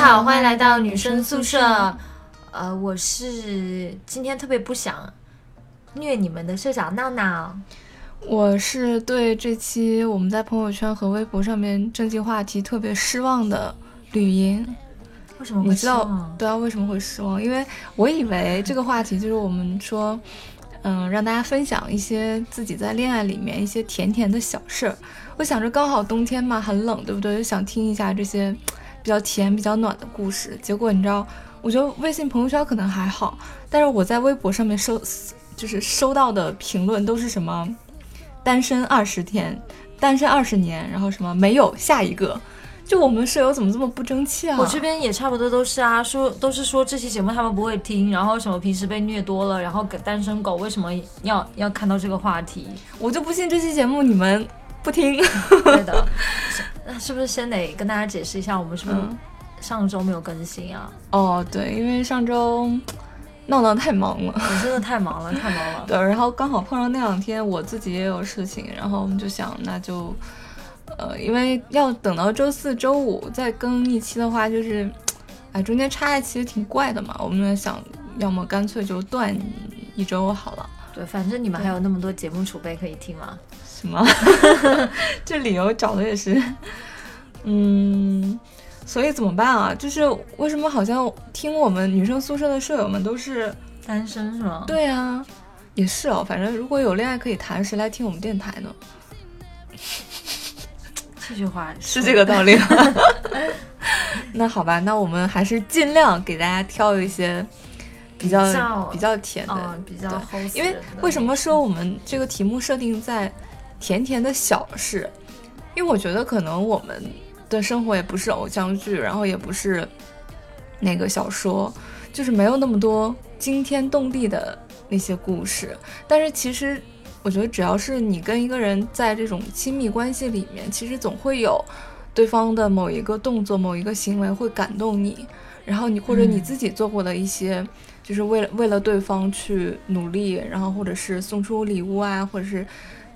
好，欢迎来到女生宿舍。呃，我是今天特别不想虐你们的社长闹闹。我是对这期我们在朋友圈和微博上面正经话题特别失望的吕莹。为什么会你知道失望？对啊？为什么会失望？因为我以为这个话题就是我们说，嗯，让大家分享一些自己在恋爱里面一些甜甜的小事儿。我想着刚好冬天嘛，很冷，对不对？就想听一下这些比较甜、比较暖的故事。结果你知道，我觉得微信朋友圈可能还好，但是我在微博上面收，就是收到的评论都是什么单身二十天、单身二十年，然后什么没有下一个。就我们舍友怎么这么不争气啊？我这边也差不多都是啊，说都是说这期节目他们不会听，然后什么平时被虐多了，然后给单身狗为什么要要看到这个话题？我就不信这期节目你们不听。对的，是那是不是先得跟大家解释一下，我们是不是嗯上周没有更新啊？哦，对，因为上周闹闹太忙了，我真的太忙了，太忙了。对，然后刚好碰上那两天我自己也有事情，然后我们就想那就，呃，因为要等到周四周五再更一期的话，就是，哎，中间插一期挺怪的嘛，我们在想，要么干脆就断一周好了。对，反正你们还有那么多节目储备可以听嘛。什么？这理由找的也是，嗯，所以怎么办啊？就是为什么好像听我们女生宿舍的舍友们都是，单身是吗？对啊，也是哦。反正如果有恋爱可以谈，谁来听我们电台呢？这句话是这个道理。那好吧，那我们还是尽量给大家挑一些比较比较甜的，嗯，比较因为为什么说我们这个题目设定在甜甜的小事？因为我觉得可能我们的生活也不是偶像剧，然后也不是那个小说，就是没有那么多惊天动地的那些故事。但是其实我觉得，只要是你跟一个人在这种亲密关系里面，其实总会有对方的某一个动作、某一个行为会感动你，然后你或者你嗯自己做过的一些。就是为了为了对方去努力，然后或者是送出礼物啊，或者是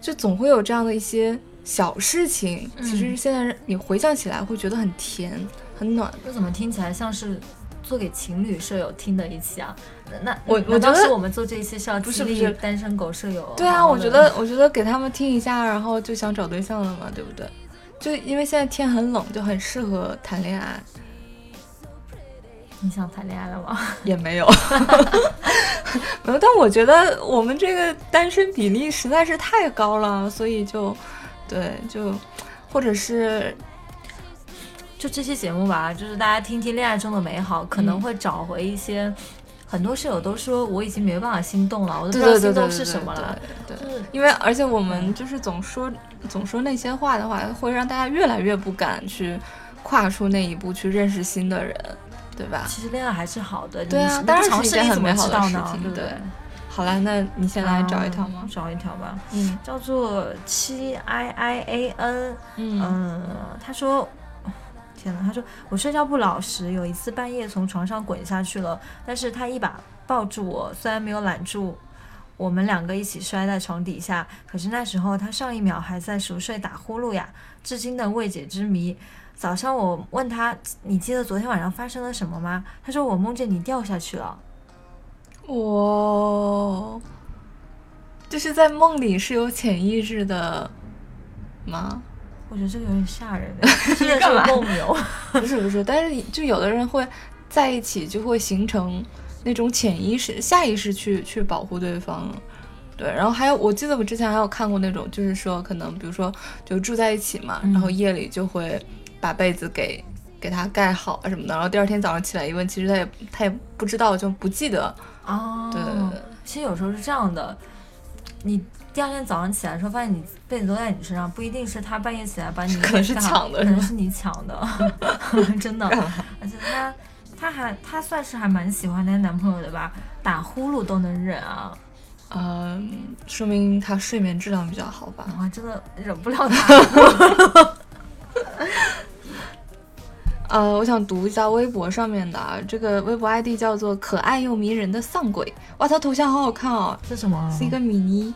就总会有这样的一些小事情。嗯其实现在你回想起来会觉得很甜、很暖。这怎么听起来像是做给情侣舍友听的一期啊？那那我我当时我们做这一期是要是不是单身狗舍友？对啊，我觉得我觉得给他们听一下，然后就想找对象了嘛，对不对？就因为现在天很冷，就很适合谈恋爱。你想谈恋爱了吗？也没有，没 有。但我觉得我们这个单身比例实在是太高了，所以就，对，就，或者是就这期节目吧，就是大家听听恋爱中的美好，可能嗯会找回一些。很多室友都说我已经没办法心动了，我都不知道心动是什么了。对因为而且我们就是总说总说那些话的话，会让大家越来越不敢去跨出那一步去认识新的人，对吧？其实恋爱还是好的，对啊你当然是一件很美好？的事情对？好啦，那你先来找一条吗嗯？找一条吧，嗯叫做七 i i a n。嗯嗯，他说，天哪，他说我睡觉不老实，有一次半夜从床上滚下去了，但是他一把抱住我，虽然没有揽住。我们两个一起摔在床底下，可是那时候他上一秒还在熟睡打呼噜呀，至今的未解之谜。早上我问他：“你记得昨天晚上发生了什么吗？”他说：“我梦见你掉下去了。我就是在梦里是有潜意识的吗？”我觉得这个有点吓人，真的是梦游。不是不是，但是就有的人会在一起，就会形成那种潜意识、下意识去去保护对方。对，然后还有，我记得我之前还有看过那种，就是说可能比如说就住在一起嘛，嗯然后夜里就会把被子给给他盖好啊什么的，然后第二天早上起来一问，其实他也他也不知道，就不记得。哦，对其实有时候是这样的，你第二天早上起来的时候，发现你被子都在你身上，不一定是他半夜起来把你 可能是抢的可能是你抢的，真的。而且他他还他算是还蛮喜欢他男朋友的吧，打呼噜都能忍啊，嗯，说明他睡眠质量比较好吧。我还真的忍不了他。呃，我想读一下微博上面的啊，这个微博 ID 叫做“可爱又迷人的丧鬼”，哇，他头像好好看哦，这什么？是一个米妮，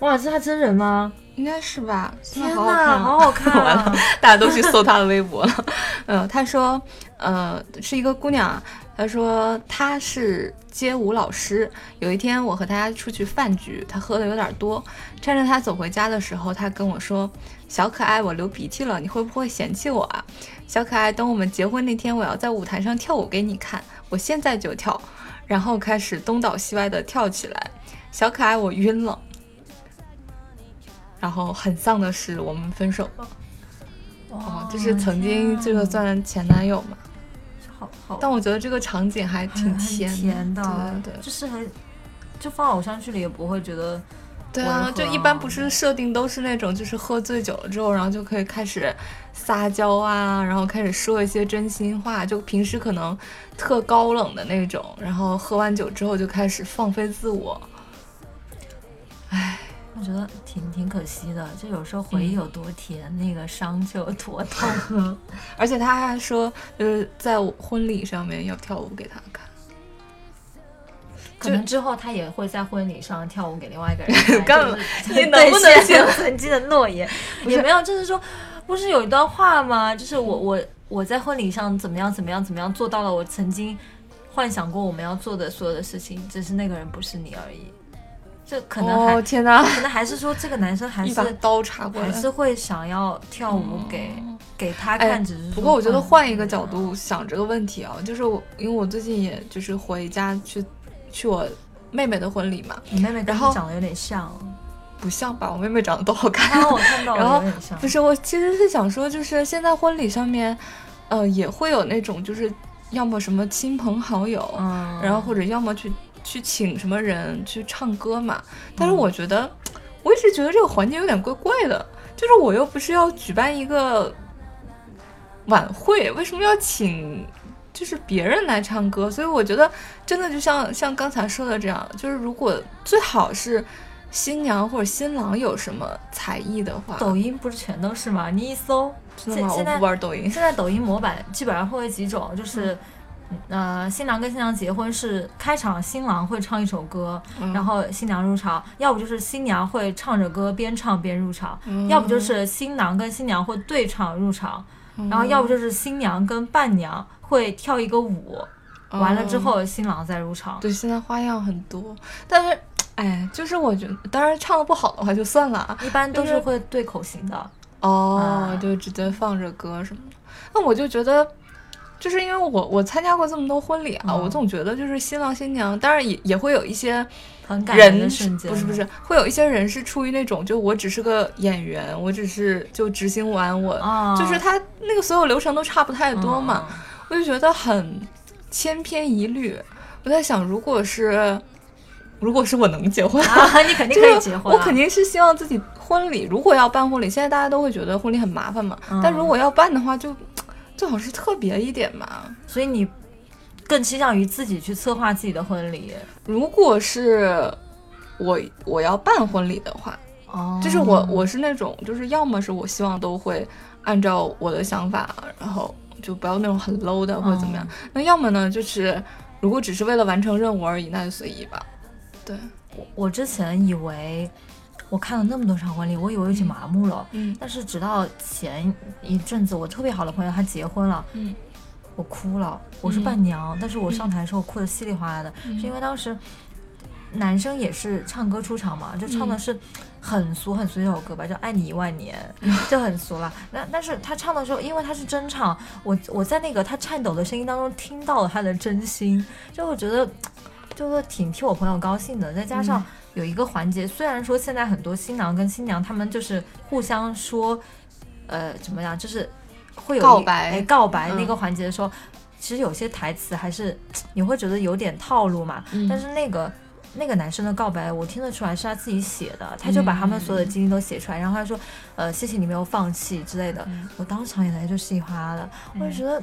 哇，这是他真人吗？应该是吧？天好好看呐，啊好好看 完了啊！大家都去搜他的微博了。嗯，他说，呃，是一个姑娘啊，她说她是街舞老师。有一天我和她出去饭局，她喝的有点多，趁着他走回家的时候，他跟我说：“小可爱，我流鼻涕了，你会不会嫌弃我啊？小可爱，等我们结婚那天，我要在舞台上跳舞给你看，我现在就跳。”然后开始东倒西歪的跳起来。小可爱，我晕了。然后很丧的是，我们分手了。哦，就是曾经这个算前男友嘛，啊好好，但我觉得这个场景还挺很甜甜的，对对就是很，就放偶像剧里也不会觉得对啊，就一般不是设定都是那种，就是喝醉酒了之后，然后就可以开始撒娇啊，然后开始说一些真心话，就平时可能特高冷的那种，然后喝完酒之后就开始放飞自我。唉，我觉得挺挺可惜的，就有时候回忆有多甜，那个伤就有多痛。而且他还说，就是在我婚礼上面要跳舞给他看。可能之后他也会在婚礼上跳舞给另外一个人 看。你能不能兑现行曾经的诺言？也没有，就是说，不是有一段话吗？就是我我我在婚礼上怎么样怎么样怎么样做到了我曾经幻想过我们要做的所有的事情，只是那个人不是你而已。这可能还、哦天哪，可能还是说这个男生还是刀插过来还。是会想要跳舞给、给他哎看，只是不过我觉得换一个角度。度想这个问题啊，就是我因为我最近也就是回家去去我妹妹的婚礼嘛，你妹妹跟然后长得有点像，不像吧？我妹妹长得都好看。刚刚我看到。不是，我其实是想说，就是现在婚礼上面，呃，也会有那种就是要么什么亲朋好友，嗯，然后或者要么去去请什么人去唱歌嘛。但是嗯我觉得，我一直觉得这个环节有点怪怪的，就是我又不是要举办一个晚会，为什么要请就是别人来唱歌？所以我觉得真的就像像刚才说的这样，就是如果最好是新娘或者新郎有什么才艺的话，抖音不是全都是吗？你一搜，真的吗？我现现在不玩抖音。现在抖音模板基本上会有几种，就是。嗯呃，新郎跟新娘结婚是开场，新郎会唱一首歌，嗯然后新娘入场；要不就是新娘会唱着歌边唱边入场；嗯要不就是新郎跟新娘会对唱入场，嗯然后要不就是新娘跟伴娘会跳一个舞，完了之哦后新郎再入场。对，现在花样很多，但是，哎，就是我觉得，当然唱的不好的话就算了啊。一般都是是会对口型的，哦啊，就直接放着歌什么的。那我就觉得，就是因为我我参加过这么多婚礼啊，嗯我总觉得就是新郎新娘，当然也也会有一些很感人的瞬间。不是不是，会有一些人是出于那种，就我只是个演员，我只是就执行完我，啊，就是他那个所有流程都差不太多嘛。嗯我就觉得很千篇一律。我在想，如果是如果是我能结婚，啊，你肯定可以结婚啊，我肯定是希望自己婚礼，如果要办婚礼，现在大家都会觉得婚礼很麻烦嘛，嗯但如果要办的话就，最好是特别一点嘛。所以你更倾向于自己去策划自己的婚礼。如果是我我要办婚礼的话，哦就是我我是那种，就是要么是我希望都会按照我的想法，然后就不要那种很 low 的或者怎么样。那要么呢，就是如果只是为了完成任务而已，那就随意吧。对，我我之前以为我看了那么多场婚礼，我以为已经麻木了。嗯但是直到前一阵子，我特别好的朋友他结婚了，嗯我哭了。我是嗯伴娘，但是我上台的时候哭得稀里哗啦的，嗯是因为当时男生也是唱歌出场嘛，就唱的嗯是很俗很俗一首歌吧，叫《爱你一万年》，就很俗了。那但是他唱的时候，因为他是真唱，我我在那个他颤抖的声音当中听到了他的真心，就我觉得就是挺替我朋友高兴的。再加上嗯有一个环节，虽然说现在很多新郎跟新娘他们就是互相说，呃，怎么样，就是会有告白哎告白嗯那个环节的时候，其实有些台词还是你会觉得有点套路嘛。嗯但是那个那个男生的告白，我听得出来是他自己写的，他就把他们所有的经历都写出来，然后他说，呃，谢谢你没有放弃之类的，嗯我当场眼泪就稀里哗啦的，我就觉得，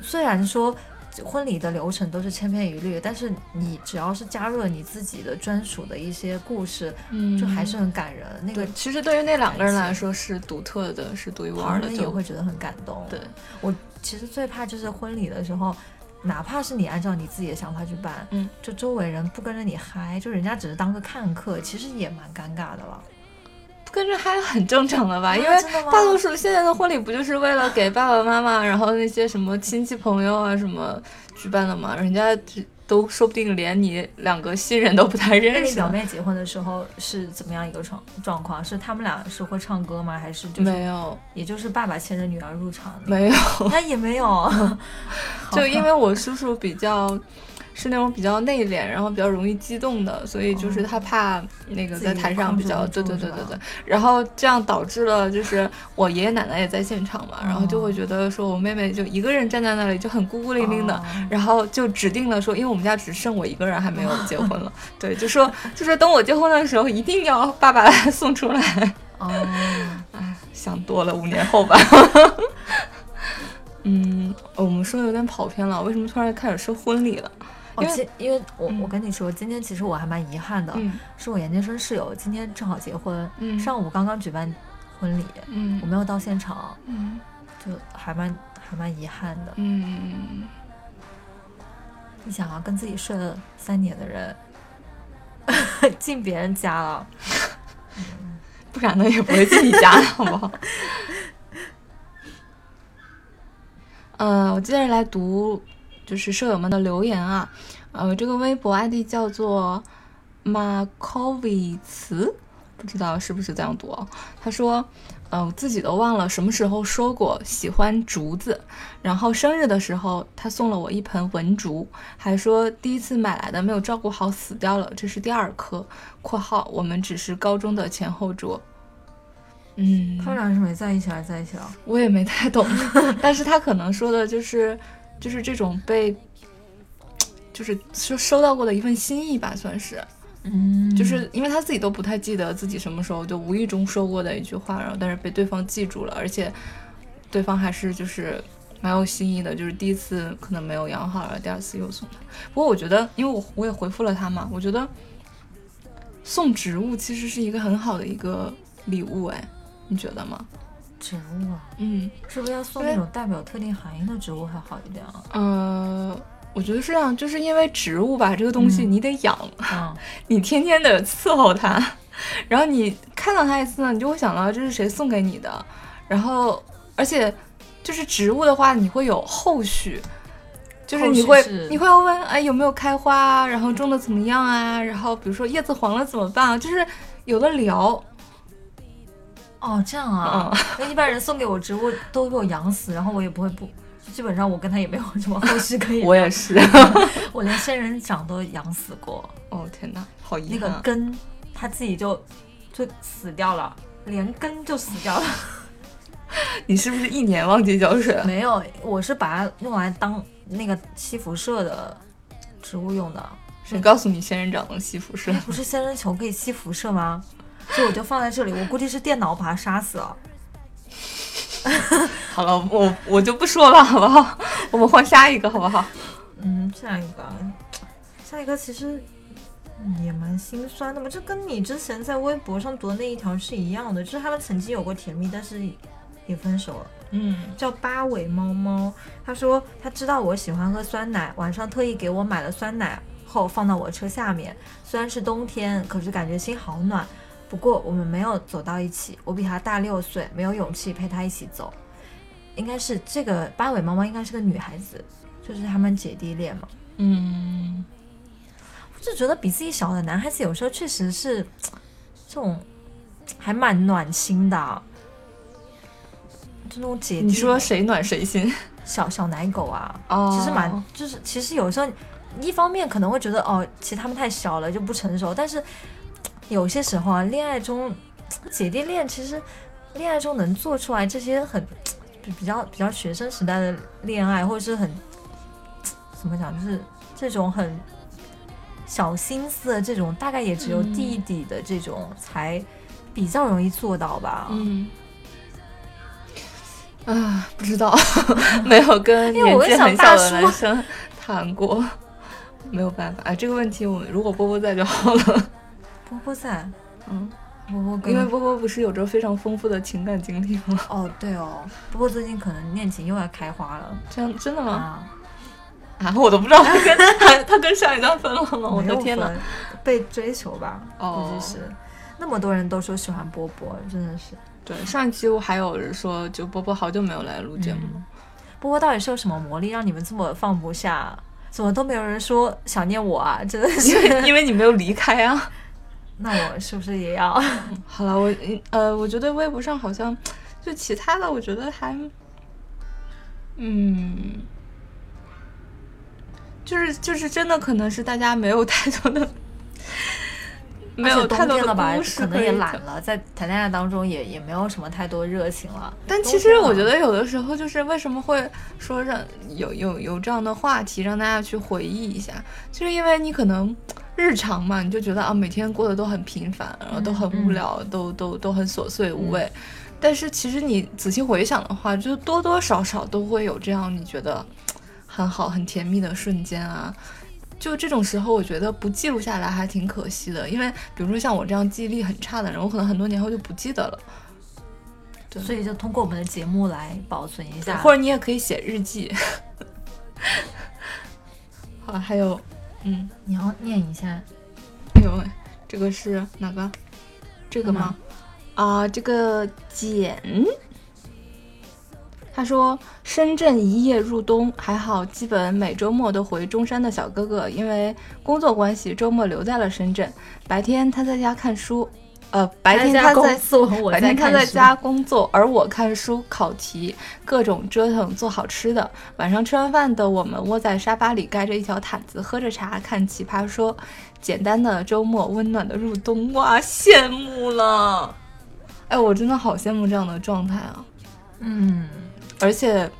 虽然说。婚礼的流程都是千篇一律，但是你只要是加入了你自己的专属的一些故事，嗯就还是很感人。那个，其实对于那两个人来说是独特的，是独一无二的，也就会觉得很感动。对，我其实最怕就是婚礼的时候，哪怕是你按照你自己的想法去办，嗯，就周围人不跟着你嗨，就人家只是当个看客，其实也蛮尴尬的了。不跟着嗨很正常的吧？因为大多数现在的婚礼不就是为了给爸爸妈妈，然后那些什么亲戚朋友啊什么举办的吗？人家只都说不定连你两个新人都不太认识表妹结婚的时候是怎么样一个状状况？是他们俩是会唱歌吗？还是就是没有，也就是爸爸牵着女儿入场的？没有，那也没有，就因为我叔叔比较是那种比较内敛，然后比较容易激动的，所以就是他怕那个在台上比较，对对对对对，然后这样导致了就是我爷爷奶奶也在现场嘛，然后就会觉得说我妹妹就一个人站在那里就很孤孤零零的，哦。然后就指定了说，因为我们家只剩我一个人还没有结婚了，对，就说就说等我结婚的时候一定要爸爸来送出来，哦，想多了，五年后吧。嗯，我们说的有点跑偏了，为什么突然开始说婚礼了？哦，因为今因为我嗯。我跟你说，今天其实我还蛮遗憾的，嗯。是我研究生室友今天正好结婚，嗯。上午刚刚举办婚礼，嗯。我没有到现场，嗯。就还蛮还蛮遗憾的。嗯，你想啊，跟自己睡了三年的人，进别人家了，不然呢也不会进你家，好不好？呃，我接着来读，就是舍友们的留言啊。呃，这个微博 ID 叫做马科维茨，不知道是不是这样读啊？他说，呃，我自己都忘了什么时候说过喜欢竹子，然后生日的时候他送了我一盆文竹，还说第一次买来的没有照顾好死掉了，这是第二颗。（括号我们只是高中的前后桌。）嗯，他们俩是没在一起还是在一起了？我也没太懂，但是他可能说的就是就是这种被，就是收收到过的一份心意吧，算是，嗯就是因为他自己都不太记得自己什么时候就无意中说过的一句话，然后但是被对方记住了，而且对方还是就是蛮有心意的，就是第一次可能没有养好，然后第二次又送他。不过我觉得，因为我我也回复了他嘛，我觉得送植物其实是一个很好的一个礼物，哎，你觉得吗？植物啊，嗯。是不是要送那种代表特定含义的植物还好一点啊？呃，我觉得是这样，就是因为植物吧，这个东西嗯。你得养，嗯，你天天的伺候它，然后你看到它一次呢，你就会想到这是谁送给你的，然后而且就是植物的话，你会有后续。就是你会是。你会要问哎有没有开花啊，然后种的怎么样啊，然后比如说叶子黄了怎么办啊，就是有的聊，哦，这样啊，嗯那一般人送给我植物都被我养死，然后我也不会不，基本上我跟他也没有什么后续可以。我也是，我连仙人掌都养死过，哦天哪，好遗那憾那，个根它自己就就死掉了，连根就死掉了。你是不是一年忘记浇水了？没有，我是把它用来当那个吸辐射的植物用的。谁告诉你仙人掌能吸辐射？不是仙人球可以吸辐射吗？所以我就放在这里，我估计是电脑把它杀死了。好了，我我就不说了，好不好？我们换下一个，好不好？嗯，下一个，下一个其实嗯也蛮心酸的嘛，这跟你之前在微博上读的那一条是一样的，就是他们曾经有过甜蜜，但是也分手了。嗯叫八尾猫猫，他说他知道我喜欢喝酸奶，晚上特意给我买了酸奶后放到我车下面。虽然是冬天，可是感觉心好暖。不过我们没有走到一起，我比他大六岁，没有勇气陪他一起走。应该是这个八尾猫猫应该是个女孩子，就是他们姐弟恋嘛。嗯，我就觉得比自己小的男孩子有时候确实是这种还蛮暖心的啊，就那种姐弟。你说谁暖谁心？小小奶狗啊，哦其实蛮就是其实有时候一方面可能会觉得哦，其实他们太小了就不成熟，但是有些时候啊，恋爱中 姐弟恋其实恋爱中能做出来这些很 比比较比较学生时代的恋爱，或者是很 怎么讲，就是这种很小心思的这种，大概也只有嗯弟弟的这种才比较容易做到吧。嗯。啊，不知道，没有跟因为我年纪很小的叔男生谈过，没有办法。啊，这个问题我们如果波波在就好了。波波在，嗯，波波跟因为波波不是有着非常丰富的情感经历吗？哦，对哦，波波最近可能恋情又要开花了这样真的吗？啊！啊，我都不知道他跟 他他跟上一段分了吗？我的天呐！被追求吧，哦估计是。那么多人都说喜欢波波，真的是。对，上一期我还有人说，就波波好久没有来录节目。波波到底是有什么魔力让你们这么放不下？怎么都没有人说想念我啊？真的是，因为因为你没有离开啊。那我是不是也要？好了，我呃，我觉得微博上好像就其他的，我觉得还，嗯，就是就是真的可能是大家没有太多的。没有太多的吧，可能也懒了，在谈恋爱当中也也没有什么太多热情了。但其实我觉得有的时候就是为什么会说让有有有这样的话题让大家去回忆一下，就是因为你可能日常嘛，你就觉得啊每天过得都很平凡，然后都很无聊，都都都很琐碎无味。但是其实你仔细回想的话，就多多少少都会有这样你觉得很好很甜蜜的瞬间啊。就这种时候，我觉得不记录下来还挺可惜的，因为比如说像我这样记忆力很差的人，我可能很多年后就不记得了。对，所以就通过我们的节目来保存一下，或者你也可以写日记。好，还有，嗯，你要念一下。哎呦喂，这个是哪个？这个吗？啊，这个简。他说：“深圳一夜入冬，还好，基本每周末都回中山的小哥哥，因为工作关系，周末留在了深圳。白天他在家看书，呃，白天他在 白天他在家工作，而我看书、考题，各种折腾，做好吃的。晚上吃完饭的，我们窝在沙发里，盖着一条毯子，喝着茶，看奇葩说。简单的周末，温暖的入冬，哇，羡慕了！哎，我真的好羡慕这样的状态啊。嗯。”而且，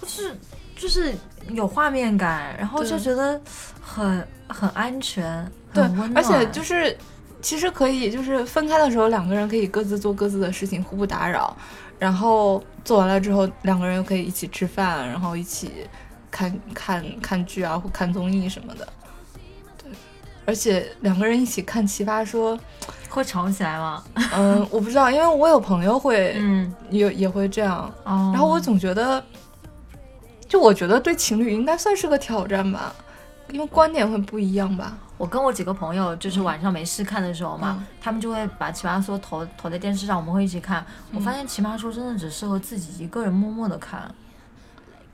就是就是有画面感，然后就觉得很很安全，对，而且就是其实可以，就是分开的时候，两个人可以各自做各自的事情，互不打扰。然后做完了之后，两个人又可以一起吃饭，然后一起看看看剧啊，或看综艺什么的。对，而且两个人一起看《奇葩说》。会吵起来吗？嗯，我不知道，因为我有朋友会，嗯，也也会这样。然后我总觉得，就我觉得对情侣应该算是个挑战吧，因为观点会不一样吧。我跟我几个朋友，就是晚上没事看的时候嘛，他们就会把《奇葩说》投投在电视上，我们会一起看。我发现《奇葩说》真的只适合自己一个人默默的看。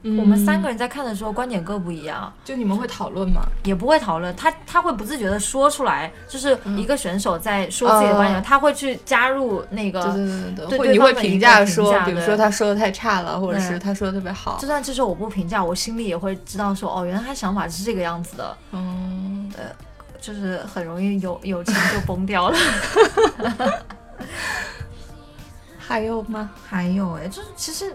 我们三个人在看的时候，观点各不一样。就你们会讨论吗？也不会讨论，他他会不自觉的说出来，就是一个选手在说自己的观点，他会去加入那个。对对对对。会你会评价说，比如说他说的太差了，或者是他说的特别好。就算这时候我不评价，我心里也会知道说，哦，原来他想法是这个样子的。嗯。对，就是很容易友友情就崩掉了。还有吗？还有哎，就是其实。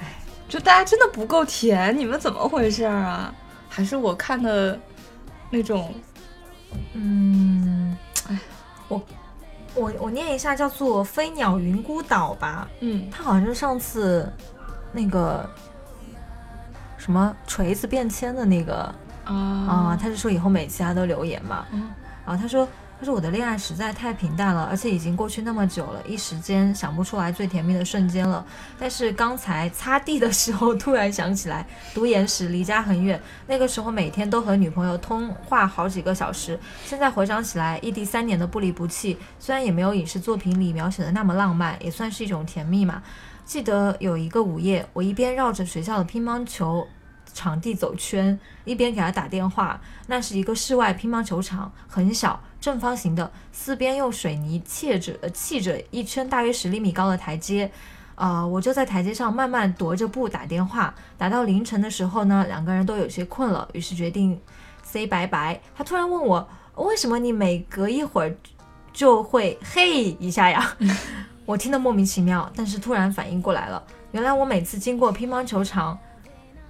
哎就大家真的不够甜，你们怎么回事啊？还是我看的那种，嗯，哎，我我我念一下，叫做飞鸟云孤岛吧。嗯，他好像是上次那个什么锤子变迁的那个啊啊，他是说以后每期他都留言嘛。嗯，然后他说。他说我的恋爱实在太平淡了，而且已经过去那么久了，一时间想不出来最甜蜜的瞬间了。但是刚才擦地的时候，突然想起来，读研时离家很远，那个时候每天都和女朋友通话好几个小时。现在回想起来，异地三年的不离不弃，虽然也没有影视作品里描写的那么浪漫，也算是一种甜蜜嘛。记得有一个午夜，我一边绕着学校的乒乓球场地走圈，一边给他打电话。那是一个室外乒乓球场，很小。正方形的，四边用水泥砌着，呃，砌着一圈大约十厘米高的台阶，啊，我就在台阶上慢慢踱着步打电话，打到凌晨的时候呢，两个人都有些困了，于是决定 say 拜拜。他突然问我，为什么你每隔一会儿就会嘿一下呀？我听得莫名其妙，但是突然反应过来了，原来我每次经过乒乓球场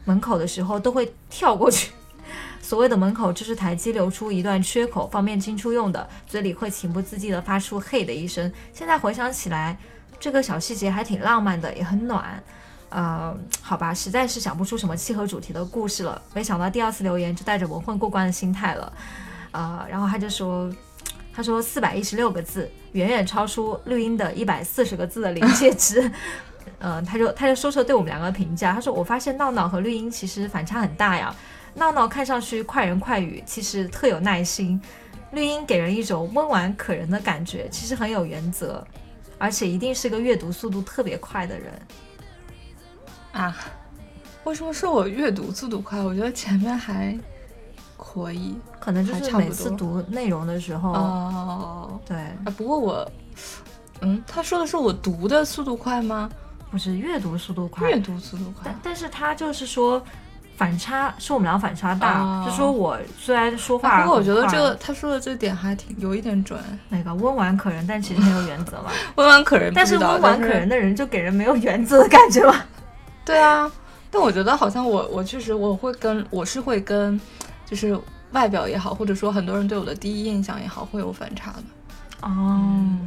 门口的时候都会跳过去。所谓的门口就是台阶留出一段缺口，方便进出用的，嘴里会情不自禁地发出嘿的一声。现在回想起来，这个小细节还挺浪漫的，也很暖。呃，好吧，实在是想不出什么契合主题的故事了。没想到第二次留言就带着蒙混过关的心态了。呃，然后他就说，他说四百一十六个字，远远超出绿茵的一百四十个字的临界值。嗯，他就他就说说对我们两个的评价，他说我发现闹闹和绿茵其实反差很大呀。闹闹看上去快人快语，其实特有耐心。绿茵给人一种温婉可人的感觉，其实很有原则，而且一定是个阅读速度特别快的人。啊，为什么说我阅读速度快？我觉得前面还可以，可能就是每次读内容的时候，哦。对，啊，不过我，嗯，他说的是我读的速度快吗？不是阅读速度快阅，读速度快但。但是他就是说反差是我们俩反差大，哦就说我虽然说话、啊不过我觉得这个他说的这点还挺有一点准，那个温婉可人，但其实没有原则嘛。温婉可人但是。温婉可人的人就给人没有原则的感觉嘛。对啊，但我觉得好像我我确实我会跟我是会跟，就是外表也好，或者说很多人对我的第一印象也好，会有反差的。哦，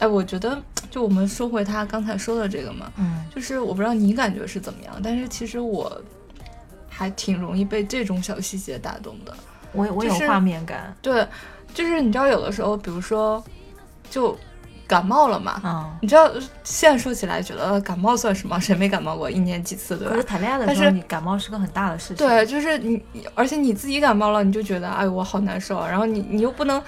哎，我觉得就我们说回他刚才说的这个嘛，嗯，就是我不知道你感觉是怎么样，但是其实我还挺容易被这种小细节打动的。我我有就是画面感。对，就是你知道有的时候，比如说就感冒了嘛，嗯，你知道现在说起来觉得感冒算什么？谁没感冒过？一年几次，对吧可是？谈恋爱的时候，你感冒是个很大的事情。对，就是你，而且你自己感冒了，你就觉得哎，我好难受啊。然后你你又不能，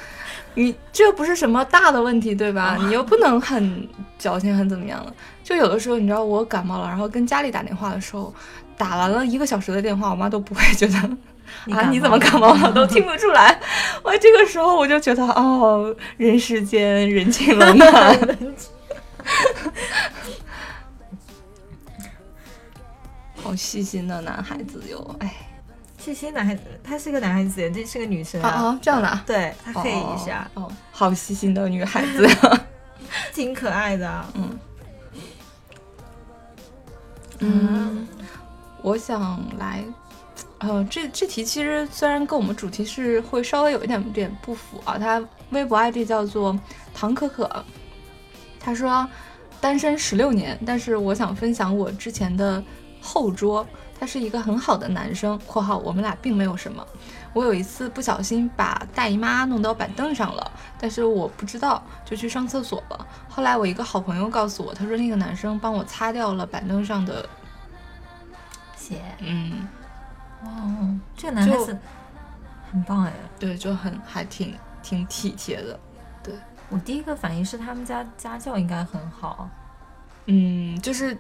你这不是什么大的问题，对吧？你又不能很矫情，很怎么样了。就有的时候，你知道我感冒了，然后跟家里打电话的时候，打完了一个小时的电话，我妈都不会觉得啊你怎么感冒了，都听不出来。我这个时候我就觉得哦，人世间人情冷 暖。好细心的男孩子哟，哎，细心男孩子，他是个男孩子，这是个女生啊啊，这样的啊，对他可以一下，哦，哦好细心的女孩子呀，挺可爱的啊。嗯嗯，我想来，呃，这这题其实虽然跟我们主题是会稍微有一点点不符啊，他微博 ID 叫做唐可可，他说单身十六年，但是我想分享我之前的后桌，他是一个很好的男生（括号我们俩并没有什么）。我有一次不小心把大姨妈弄到板凳上了，但是我不知道，就去上厕所了。后来我一个好朋友告诉我，他说那个男生帮我擦掉了板凳上的，血嗯，哦，这个男孩子很棒哎。对，就很还挺挺体贴的。对我第一个反应是他们家家教应该很好，嗯，就是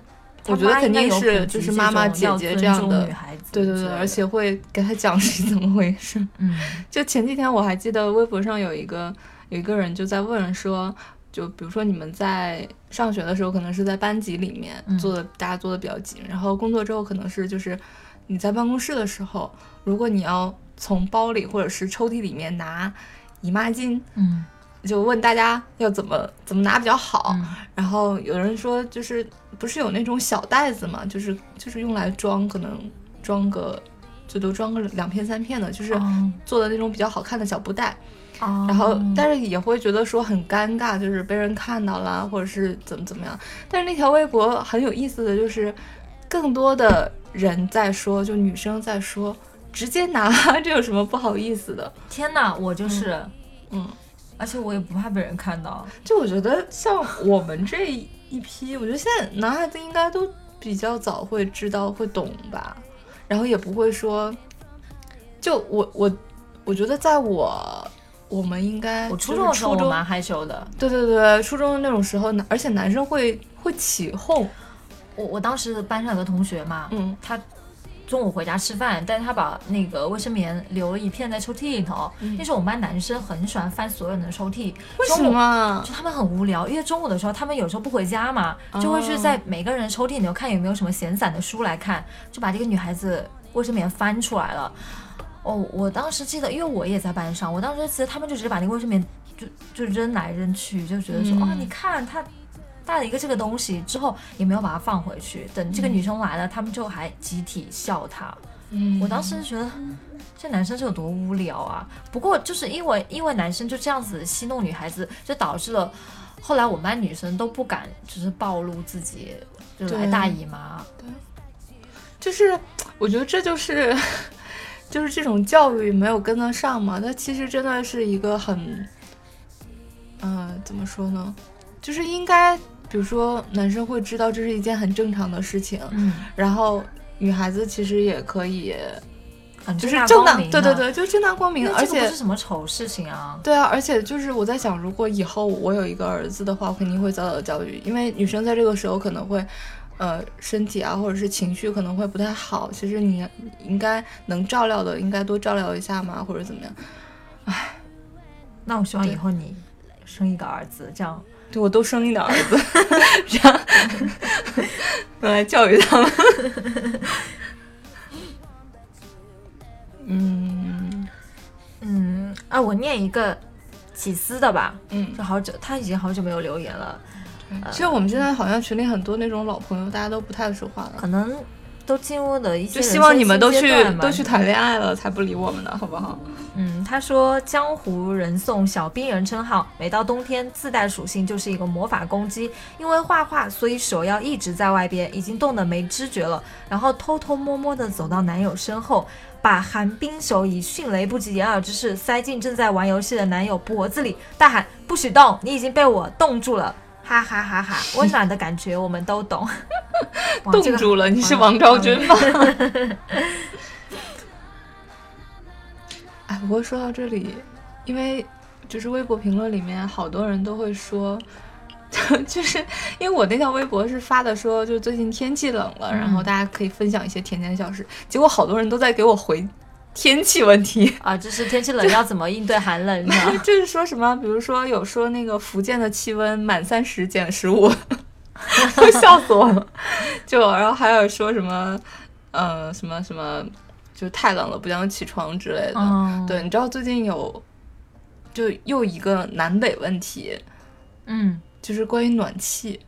我觉得肯定是就是妈妈姐姐这样的女，孩子对对对，而且会给他讲是怎么回事。嗯 就前几天我还记得微博上有一个有一个人就在问说，就比如说你们在上学的时候，可能是在班级里面嗯坐的，大家做的比较紧，然后工作之后可能是就是你在办公室的时候，如果你要从包里或者是抽屉里面拿姨妈巾，嗯就问大家要怎么怎么拿比较好。嗯然后有人说，就是不是有那种小袋子嘛，就是就是用来装，可能装个最多装个两片三片的，就是哦做的那种比较好看的小布袋。哦然后但是也会觉得说很尴尬，就是被人看到了，或者是怎么怎么样。但是那条微博很有意思的就是，更多的人在说，就女生在说，直接拿，这有什么不好意思的？天哪，我就是，嗯，而且我也不怕被人看到。就我觉得像我们这一批，我觉得现在男孩子应该都比较早会知道会懂吧，然后也不会说，就我我我觉得在我我们应该我初中的时候蛮害羞的，对对对，初中的那种时候，而且男生会会起哄，我我当时班上有个同学嘛，嗯他中午回家吃饭，但是他把那个卫生棉留了一片在抽屉里头。嗯那时候我们班男生很喜欢翻所有人的抽屉，为什么？就他们很无聊，因为中午的时候他们有时候不回家嘛，就会去在每个人抽屉里头看有没有什么闲散的书来看，就把这个女孩子卫生棉翻出来了。哦，我当时记得，因为我也在班上，我当时其实他们就直接把那个卫生棉就就扔来扔去，就觉得说，嗯哦，你看他带了一个这个东西之后，也没有把它放回去。等这个女生来了，他们就还集体笑她。嗯我当时就觉得这男生是有多无聊啊！不过就是因为因为男生就这样子戏弄女孩子，就导致了后来我们班女生都不敢就是暴露自己就来大姨妈。对就是我觉得这就是 就是这种教育没有跟得上嘛，那其实真的是一个很，嗯、怎么说呢？就是应该，比如说男生会知道这是一件很正常的事情，嗯，然后女孩子其实也可以嗯就是正正大，光明的对对对，就正大光明，而且不是什么丑事情啊。对啊，而且就是我在想，如果以后我有一个儿子的话，我肯定会早早的教育，因为女生在这个时候可能会，呃，身体啊或者是情绪可能会不太好。其实你应该能照料的，应该多照料一下嘛，或者怎么样。唉那我希望以后你生一个儿子，这样对我都生一点儿子，这样用来教育他们。嗯嗯啊，我念一个起司的吧，嗯，就好久他已经好久没有留言了，其实我们现在好像群里很多那种老朋友，大家都不太说话了。可能都进入了一些就希望你们都去都去谈恋爱了，才不理我们的，好不好？嗯，他说江湖人送小冰人称号，每到冬天自带属性就是一个魔法攻击。因为画画，所以手要一直在外边，已经冻得没知觉了。然后偷偷摸摸的走到男友身后，把寒冰手以迅雷不及掩耳之势塞进正在玩游戏的男友脖子里，大喊：“不许动！你已经被我冻住了！”哈哈哈哈！温暖的感觉我们都懂。冻住了，你是王昭君吗？哎，不过说到这里，因为就是微博评论里面好多人都会说，就是因为我那条微博是发的说，就最近天气冷了，嗯然后大家可以分享一些甜甜小事，结果好多人都在给我回天气问题。啊，就是天气冷要怎么应对寒冷是吧？就是说什么，比如说有说那个福建的气温满三十减十五，笑死我了。就然后还有说什么，呃，什么什么，就太冷了不想起床之类的。嗯，对，你知道最近有就又一个南北问题，嗯，就是关于暖气，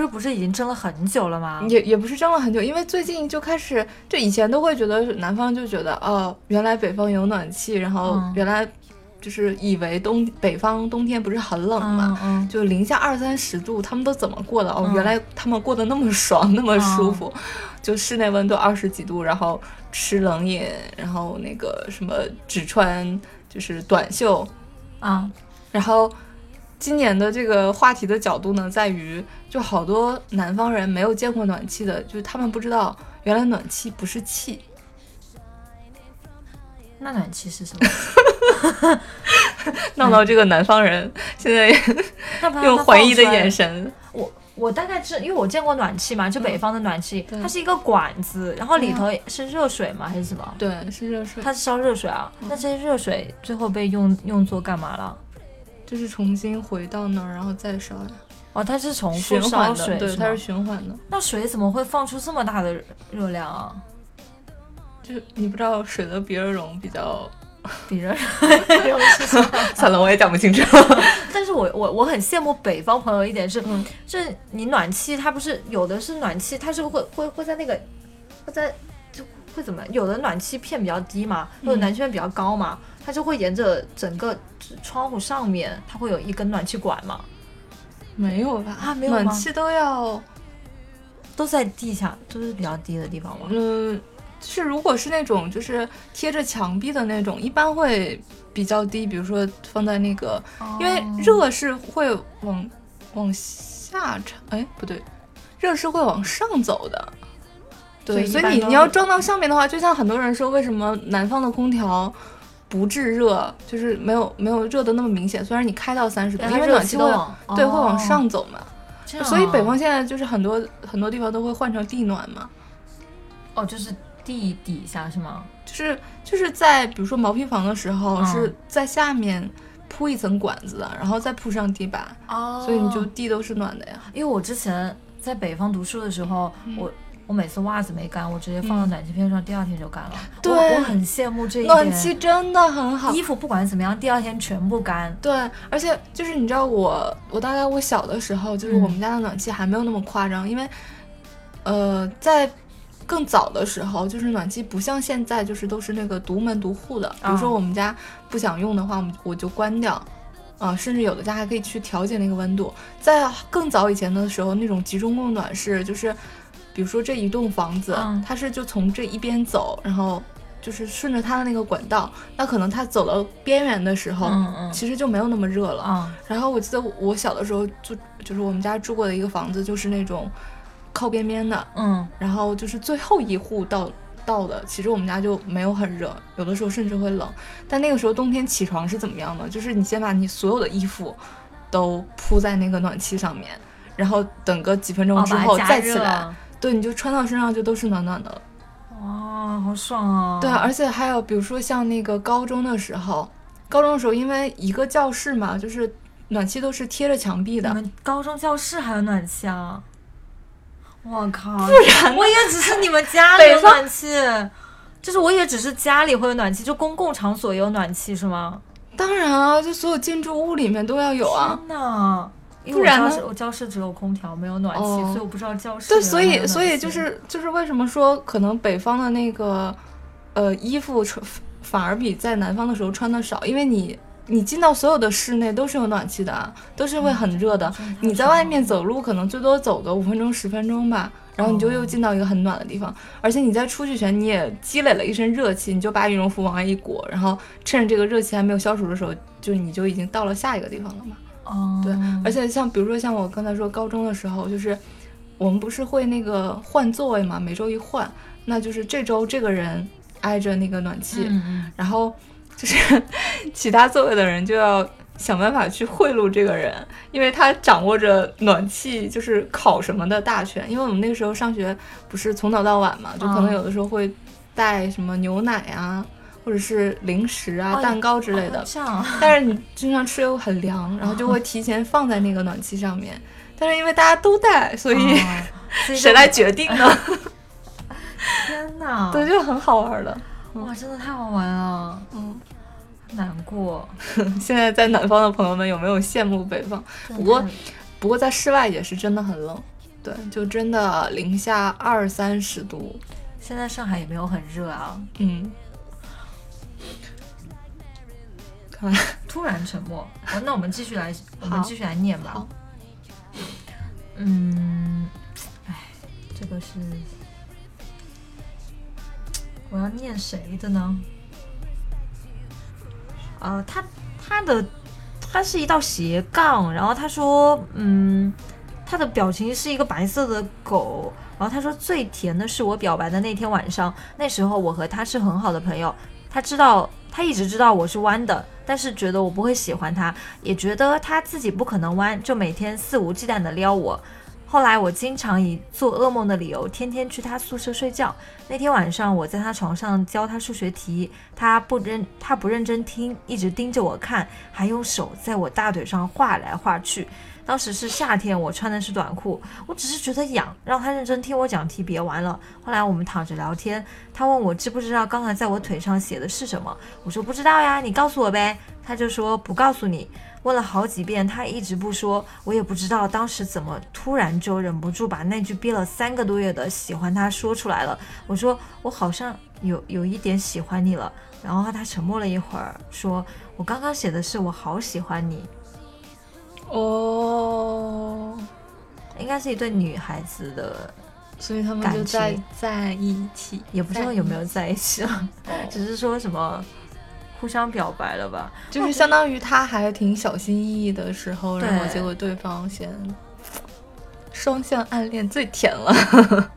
这不是已经争了很久了吗？也也不是争了很久，因为最近就开始，就以前都会觉得南方就觉得哦，原来北方有暖气，然后嗯。原来就是以为冬北方冬天不是很冷嘛，嗯嗯，就零下二三十度，他们都怎么过的？哦，嗯。原来他们过得那么爽，那么舒服，就室内温度二十几度，然后吃冷饮，然后那个什么只穿就是短袖，啊，然后今年的这个话题的角度呢，在于就好多南方人没有见过暖气的，就是他们不知道原来暖气不是气，那暖气是什么？闹到这个南方人现在用怀疑的眼神，我我大概知，因为我见过暖气嘛，就北方的暖气，对它是一个管子，然后里头是热水吗？还是什么？对，是热水，它是烧热水啊。那这些热水最后被用用作干嘛了？就是重新回到那儿，然后再烧呀，哦，它是重复循烧环的，对，它是循环的。那水怎么会放出这么大的热量啊？就你不知道水的比热容比较，比热容是什么？算了，我也讲不清楚。但是我我我很羡慕北方朋友一点是，嗯就是你暖气它不是有的是暖气，它是会会会在那个会在就会怎么有的暖气片比较低嘛，或者嗯暖气片比较高嘛，它就会沿着整个窗户上面，它会有一根暖气管嘛，没有吧？啊没有暖气都要，都在地下，都是比较低的地方吗。嗯、就是如果是那种就是贴着墙壁的那种，一般会比较低，比如说放在那个，因为哦热是会往往下沉，哎，不对，热是会往上走的。对，所以你你要装到上面的话，就像很多人说，为什么南方的空调不制热，就是没有没有热的那么明显？虽然你开到三十度，因为暖气都对会往哦上走嘛，所以北啊方现在就是很多很多地方都会换成地暖嘛，哦就是地底下是吗？就是就是在比如说毛坯房的时候、嗯是在下面铺一层管子的，然后再铺上地板，哦所以你就地都是暖的呀。因为我之前在北方读书的时候，嗯我我每次袜子没干，我直接放到暖气片上，第二天就干了。对我我很羡慕这一点。暖气真的很好，衣服不管怎么样，第二天全部干。对，而且就是你知道我，我大概我小的时候，就是嗯我们家的暖气还没有那么夸张，因为，呃，在更早的时候，就是暖气不像现在，就是都是那个独门独户的。比如说啊我们家不想用的话，我们我就关掉。啊、甚至有的家还可以去调节那个温度。在更早以前的时候，那种集中供暖是就是，比如说这一栋房子，嗯它是就从这一边走，然后就是顺着它的那个管道，那可能它走到边缘的时候，嗯嗯其实就没有那么热了。啊然后我记得我小的时候住，就是我们家住过的一个房子，就是那种靠边边的，嗯然后就是最后一户到到的，其实我们家就没有很热，有的时候甚至会冷。但那个时候冬天起床是怎么样的？就是你先把你所有的衣服都铺在那个暖气上面，然后等个几分钟之后再起来，对，你就穿到身上就都是暖暖的了。哇，好爽啊！对啊，而且还有比如说像那个高中的时候，高中的时候因为一个教室嘛，就是暖气都是贴着墙壁的。你们高中教室还有暖气啊？我靠！不然我也只是你们家里有暖气，就是我也只是家里会有暖气，就公共场所也有暖气是吗？当然啊，就所有建筑物里面都要有啊。天呐，不然呢？我教室只有空调，没有暖气，所以我不知道教室。对，所以所以就是就是为什么说可能北方的那个呃衣服穿反而比在南方的时候穿的少，因为你。你进到所有的室内都是有暖气的，都是会很热的。你在外面走路可能最多走个五分钟十分钟吧，然后你就又进到一个很暖的地方。而且你在出去前你也积累了一身热气，你就把羽绒服往外一裹，然后趁着这个热气还没有消除的时候，就你就已经到了下一个地方了嘛。哦，对。而且像比如说像我刚才说高中的时候，就是我们不是会那个换座位嘛，每周一换，那就是这周这个人挨着那个暖气，然后。就是 其他座位的人就要想办法去贿赂这个人，因为他掌握着暖气就是烤什么的大权。因为我们那个时候上学不是从早到晚嘛，就可能有的时候会带什么牛奶啊，或者是零食啊、蛋糕之类的。但是你经常吃又很凉，然后就会提前放在那个暖气上面。但是因为大家都带，所以 谁来决定呢？天哪！对，就很好玩的。哇，真的太好玩了，嗯，难过。现在在南方的朋友们有没有羡慕北方？不过，不过在室外也是真的很冷，对，就真的零下二三十度。现在上海也没有很热啊，嗯。突然沉默。哦，那我们继续来，我们继续来念吧。嗯，哎，这个是。我要念谁的呢？呃，他他的他是一道斜杠，然后他说，嗯，他的表情是一个白色的狗，然后他说最甜的是我表白的那天晚上，那时候我和他是很好的朋友，他知道他一直知道我是弯的，但是觉得我不会喜欢他，也觉得他自己不可能弯，就每天肆无忌惮的撩我。后来我经常以做噩梦的理由，天天去他宿舍睡觉。那天晚上，我在他床上教他数学题，他不认，他不认真听，一直盯着我看，还用手在我大腿上画来画去。当时是夏天，我穿的是短裤，我只是觉得痒，让他认真听我讲题，别玩了。后来我们躺着聊天，他问我知不知道刚才在我腿上写的是什么，我说不知道呀，你告诉我呗。他就说不告诉你。问了好几遍，他一直不说，我也不知道当时怎么突然就忍不住把那句憋了三个多月的喜欢他说出来了。我说我好像有有一点喜欢你了。然后他沉默了一会儿，说我刚刚写的是我好喜欢你。哦，应该是一对女孩子的，所以他们就在在一起，也不知道有没有在一起啊，只是说什么。互相表白了吧，就是相当于他还挺小心翼翼的时候，然后结果对方先双向暗恋最甜了。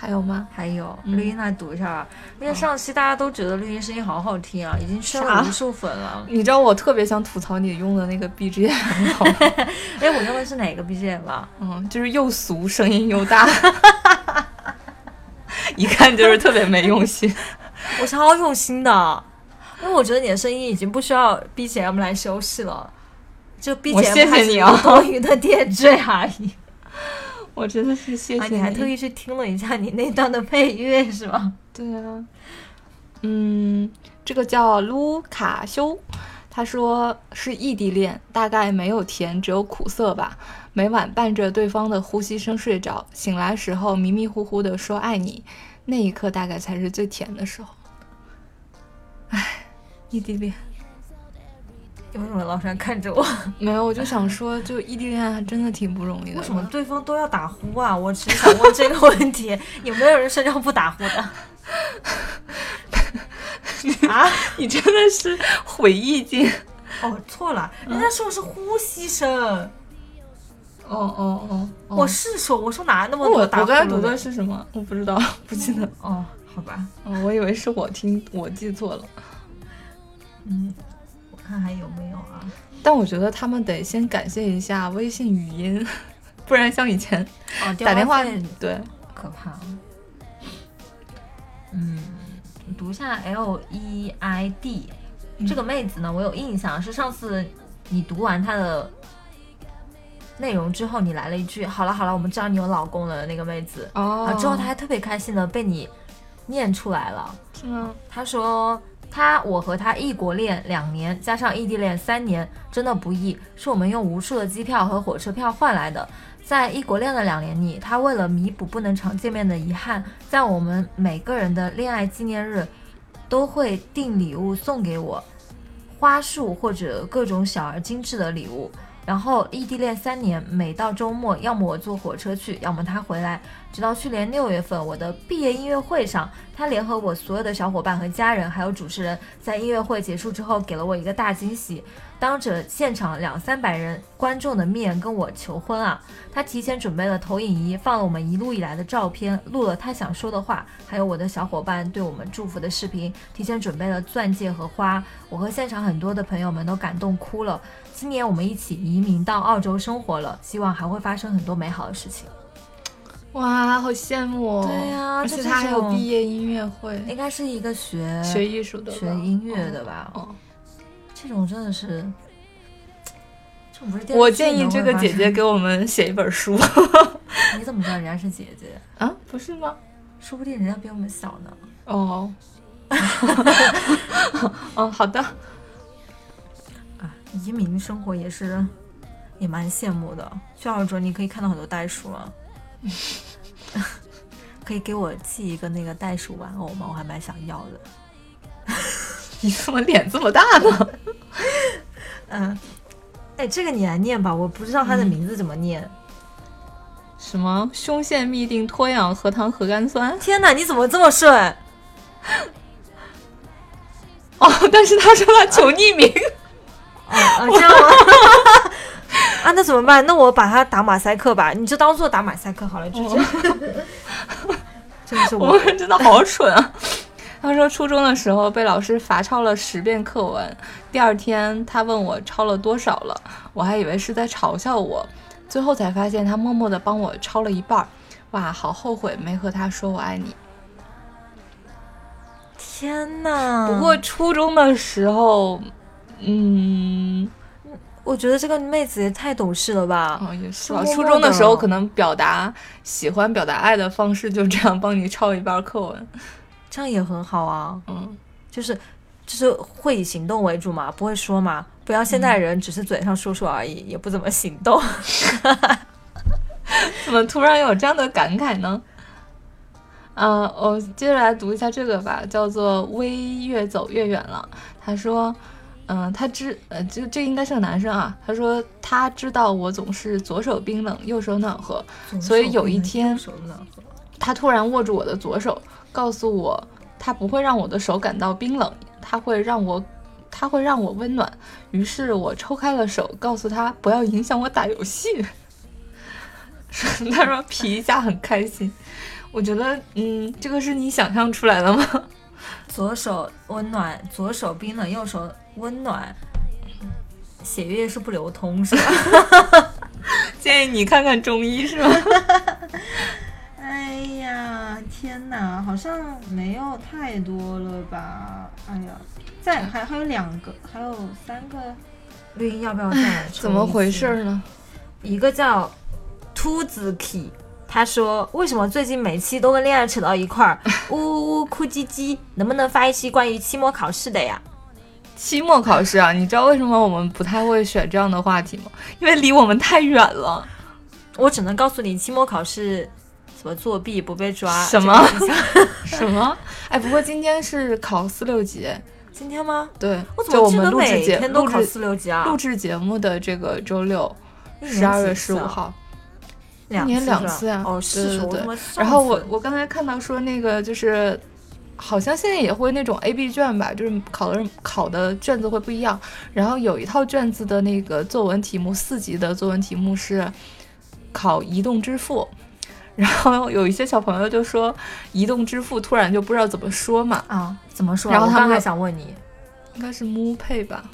还有吗？还有绿茵来读一下吧，因为上期大家都觉得绿茵声音好好听啊，已经升了无数粉了。你知道我特别想吐槽你用的那个 BGM 吗？哎，我用的是哪个 BGM 啊？嗯，就是又俗，声音又大。一看就是特别没用心，我超用心的，因为我觉得你的声音已经不需要 BGM 来修饰了，就 BGM 还是多余的点缀而已。我真的是谢谢你，还特意去听了一下你那段的配乐是吗？对啊，嗯，这个叫卢卡修，他说是异地恋，大概没有甜，只有苦涩吧。每晚伴着对方的呼吸声睡着，醒来时候迷迷糊糊的说爱你，那一刻大概才是最甜的时候。唉，异地恋，为什么老是看着我？没有，我就想说，就异地恋还真的挺不容易的。为什么对方都要打呼啊？我只是想问这个问题：有没有人睡觉不打呼的？啊，你真的是毁意境。哦，错了，人家说的是呼吸声。哦哦哦，我是说，我说哪那么我多我刚才读的是什么？我不知道，不记得。哦，好吧，哦，我以为是我听我记错了。嗯，我看还有没有啊？但我觉得他们得先感谢一下微信语音，不然像以前哦，打电话对，可怕。嗯，读一下 L E I D 这个妹子呢，我有印象，是上次你读完她的内容之后，你来了一句“好了好了，我们知道你有老公了”那个妹子，哦啊，之后她还特别开心的被你念出来了。是吗？她说。她，我和他异国恋两年，加上异地恋三年，真的不易，是我们用无数的机票和火车票换来的。在异国恋的两年里，她为了弥补不能常见面的遗憾，在我们每个人的恋爱纪念日，都会订礼物送给我，花束或者各种小而精致的礼物。然后异地恋三年，每到周末，要么我坐火车去，要么他回来。直到去年六月份，我的毕业音乐会上，他联合我所有的小伙伴和家人，还有主持人，在音乐会结束之后，给了我一个大惊喜，当着现场两三百人观众的面跟我求婚啊！他提前准备了投影仪，放了我们一路以来的照片，录了他想说的话，还有我的小伙伴对我们祝福的视频，提前准备了钻戒和花，我和现场很多的朋友们都感动哭了。今年我们一起移民到澳洲生活了，希望还会发生很多美好的事情。哇，好羡慕、哦！对呀而且他还有毕业音乐会，应该是一个学学艺术的，学音乐的吧？哦。这种真的是，这种不是电我建议这个姐姐给我们写一本书 你怎么知道人家是姐姐？啊，不是吗？说不定人家比我们小呢。哦，哦，好的。啊，移民生活也是，也蛮羡慕的。去澳洲你可以看到很多袋鼠啊，可以给我寄一个那个袋鼠玩偶吗？我还蛮想要的。你怎么脸这么大呢？嗯，哎，这个你来念吧，我不知道它的名字怎么念。什么胸腺嘧啶脱氧核糖核苷酸？天哪，你怎么这么顺？哦，但是他说他求匿名。哦，啊这样吗？啊，那怎么办？那我把它打马赛克吧，你就当做打马赛克好了，就这样。真的是我真的好蠢啊！他说初中的时候被老师罚抄了十遍课文，第二天他问我抄了多少了，我还以为是在嘲笑我，最后才发现他默默的帮我抄了一半儿。哇，好后悔没和他说我爱你。天哪！不过初中的时候，嗯，我觉得这个妹子也太懂事了吧？哦也是吧。是默默初中的时候可能表达喜欢、表达爱的方式就这样帮你抄一半课文。这样也很好啊，嗯，就是就是会以行动为主嘛，不会说嘛，不要现代人只是嘴上说说而已，也不怎么行动。怎么突然有这样的感慨呢？呃，我接着来读一下这个吧，叫做“微越走越远了”。他说，嗯、他知，呃，就这应该是个男生啊。他说他知道我总是左手冰冷，右手暖和。所以有一天他突然握住我的左手，告诉我他不会让我的手感到冰冷，他会让我，他会让我温暖。于是我抽开了手，告诉他不要影响我打游戏。他说皮一下很开心。我觉得，嗯，这个是你想象出来的吗？左手温暖，左手冰冷，右手温暖，血液是不流通是吧？建议你看看中医是吧？哎呀，天哪，好像没有太多了吧？哎呀，再还还有两个，还有三个，绿茵要不要再 怎么回事呢？一个叫秃子 K，他说为什么最近每期都跟恋爱扯到一块儿，呜呜呜哭唧唧，能不能发一期关于期末考试的呀？期末考试啊，你知道为什么我们不太会选这样的话题吗？因为离我们太远了。我只能告诉你，期末考试什么作弊不被抓？什么 什么？哎，不过今天是考四六级，今天吗？对，我怎就我们么记得每天都考四六级啊？录制节目的这个周六，十二月十五号。两一年两次啊哦，对是对对然后我我刚才看到说那个就是，好像现在也会那种 A B 卷吧，就是考的考的卷子会不一样。然后有一套卷子的那个作文题目，四级的作文题目是，考移动支付，然后有一些小朋友就说移动支付突然就不知道怎么说嘛，啊，怎么说？然后他们还想问你，应该是 Mo Pay 吧。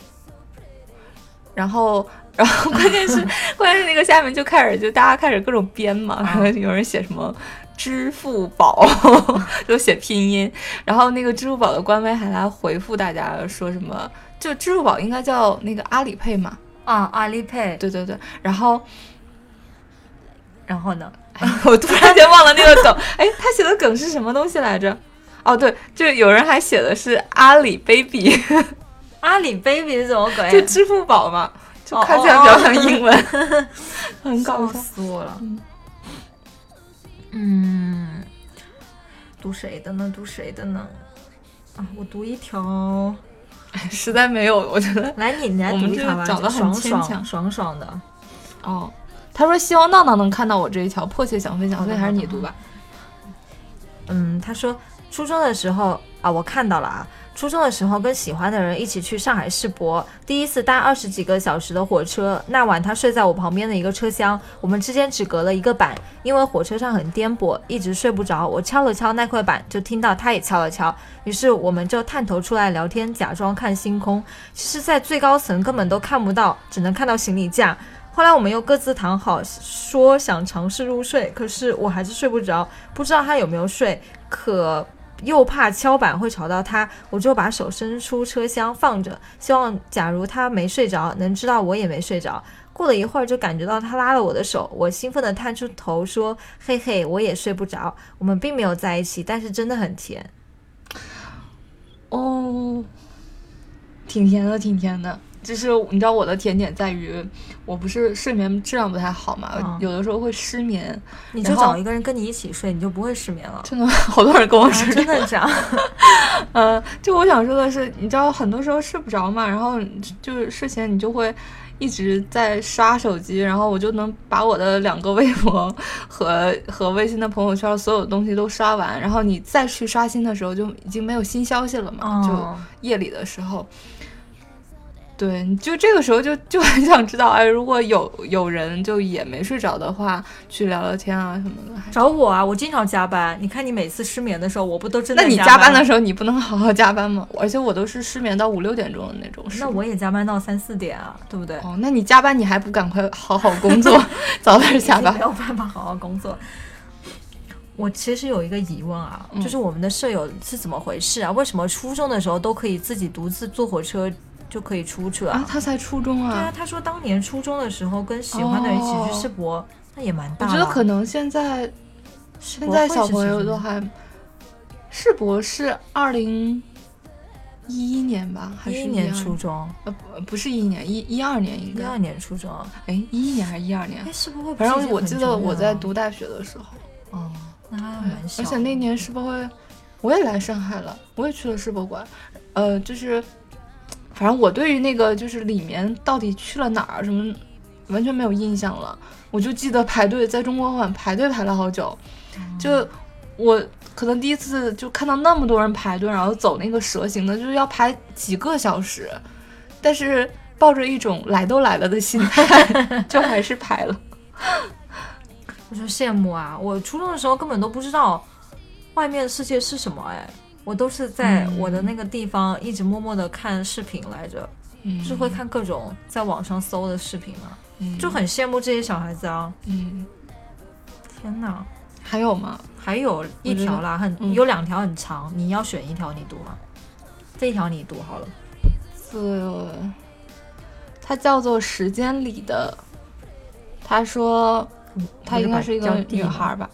然后，然后关键是 关键是那个下面就开始就大家开始各种编嘛，然 后有人写什么支付宝，就写拼音，然后那个支付宝的官微还来回复大家说什么，就支付宝应该叫那个阿里配嘛，啊，阿里 pay，对对对，然后然后呢？哎，我突然间忘了那个梗，哎，他写的梗是什么东西来着？哦，对，就有人还写的是阿里 baby，阿里 baby 是什么鬼？就支付宝嘛，就看起来比较像英文，很搞笑笑。死我了。嗯，读谁的呢？读谁的呢？啊，我读一条，实在没有，我觉得来你你来读一条吧，找的很爽牵强爽爽爽的。哦。他说希望闹闹能看到我这一条，迫切想分享，所以还是你读吧。嗯，他说初中的时候啊，我看到了啊。初中的时候，跟喜欢的人一起去上海世博，第一次搭二十几个小时的火车。那晚他睡在我旁边的一个车厢，我们之间只隔了一个板，因为火车上很颠簸，一直睡不着。我敲了敲那块板，就听到他也敲了敲，于是我们就探头出来聊天，假装看星空。其实，在最高层根本都看不到，只能看到行李架。后来我们又各自躺好，说想尝试入睡，可是我还是睡不着，不知道他有没有睡，可又怕敲板会吵到他，我就把手伸出车厢放着，希望假如他没睡着，能知道我也没睡着。过了一会儿，就感觉到他拉了我的手，我兴奋地探出头说：“嘿嘿，我也睡不着。”我们并没有在一起，但是真的很甜。哦，挺甜的，挺甜的。就是你知道我的甜点在于，我不是睡眠质量不太好嘛，嗯有的时候会失眠。你就找一个人跟你一起睡，你就不会失眠了。真的，好多人跟我啊说、真的这样？呃，就我想说的是，你知道很多时候睡不着嘛，然后就是睡前你就会一直在刷手机，然后我就能把我的两个微博和和微信的朋友圈所有东西都刷完，然后你再去刷新的时候就已经没有新消息了嘛，哦就夜里的时候。对，你就这个时候就就很想知道，哎，如果有有人就也没睡着的话，去聊聊天啊什么的。找我啊！我经常加班。你看你每次失眠的时候，我不都真那你加班的时候，你不能好好加班吗？而且我都是失眠到五六点钟的那种。那我也加班到三四点啊，对不对？哦，那你加班你还不赶快好好工作，早点下班没？有办法好好工作。我其实有一个疑问啊，嗯就是我们的舍友是怎么回事啊？为什么初中的时候都可以自己独自坐火车就可以出去了？啊，他才初中啊对啊啊，，他说当年初中的时候跟喜欢的人一起去世博，那也蛮大的。觉得可能现在现在小朋友都还，世博是二零一一年吧，还是一一年初中，呃不不是一一年，一一二年应该一二，年初中啊。哎一一年还是一二年哎，？世博会不反正我记得我在读大学的时候，哦，那还蛮小的。而且那年世博会，我也来上海了，我也去了世博馆，呃，就是，反正我对于那个就是里面到底去了哪儿什么，完全没有印象了。我就记得排队在中国馆排队排了好久，就我可能第一次就看到那么多人排队，然后走那个蛇形的，就是要排几个小时，但是抱着一种来都来了的心态，就还是排了。我就羡慕啊！我初中的时候根本都不知道外面的世界是什么，哎，我都是在嗯我的那个地方一直默默的看视频来着，嗯就是会看各种在网上搜的视频嘛，嗯就很羡慕这些小孩子啊！嗯，天哪，还有吗？还有一条啦，很、嗯有两条很长，你要选一条你读吗？这一条你读好了。这个它叫做时间里的。他说，他应该是一个女孩吧，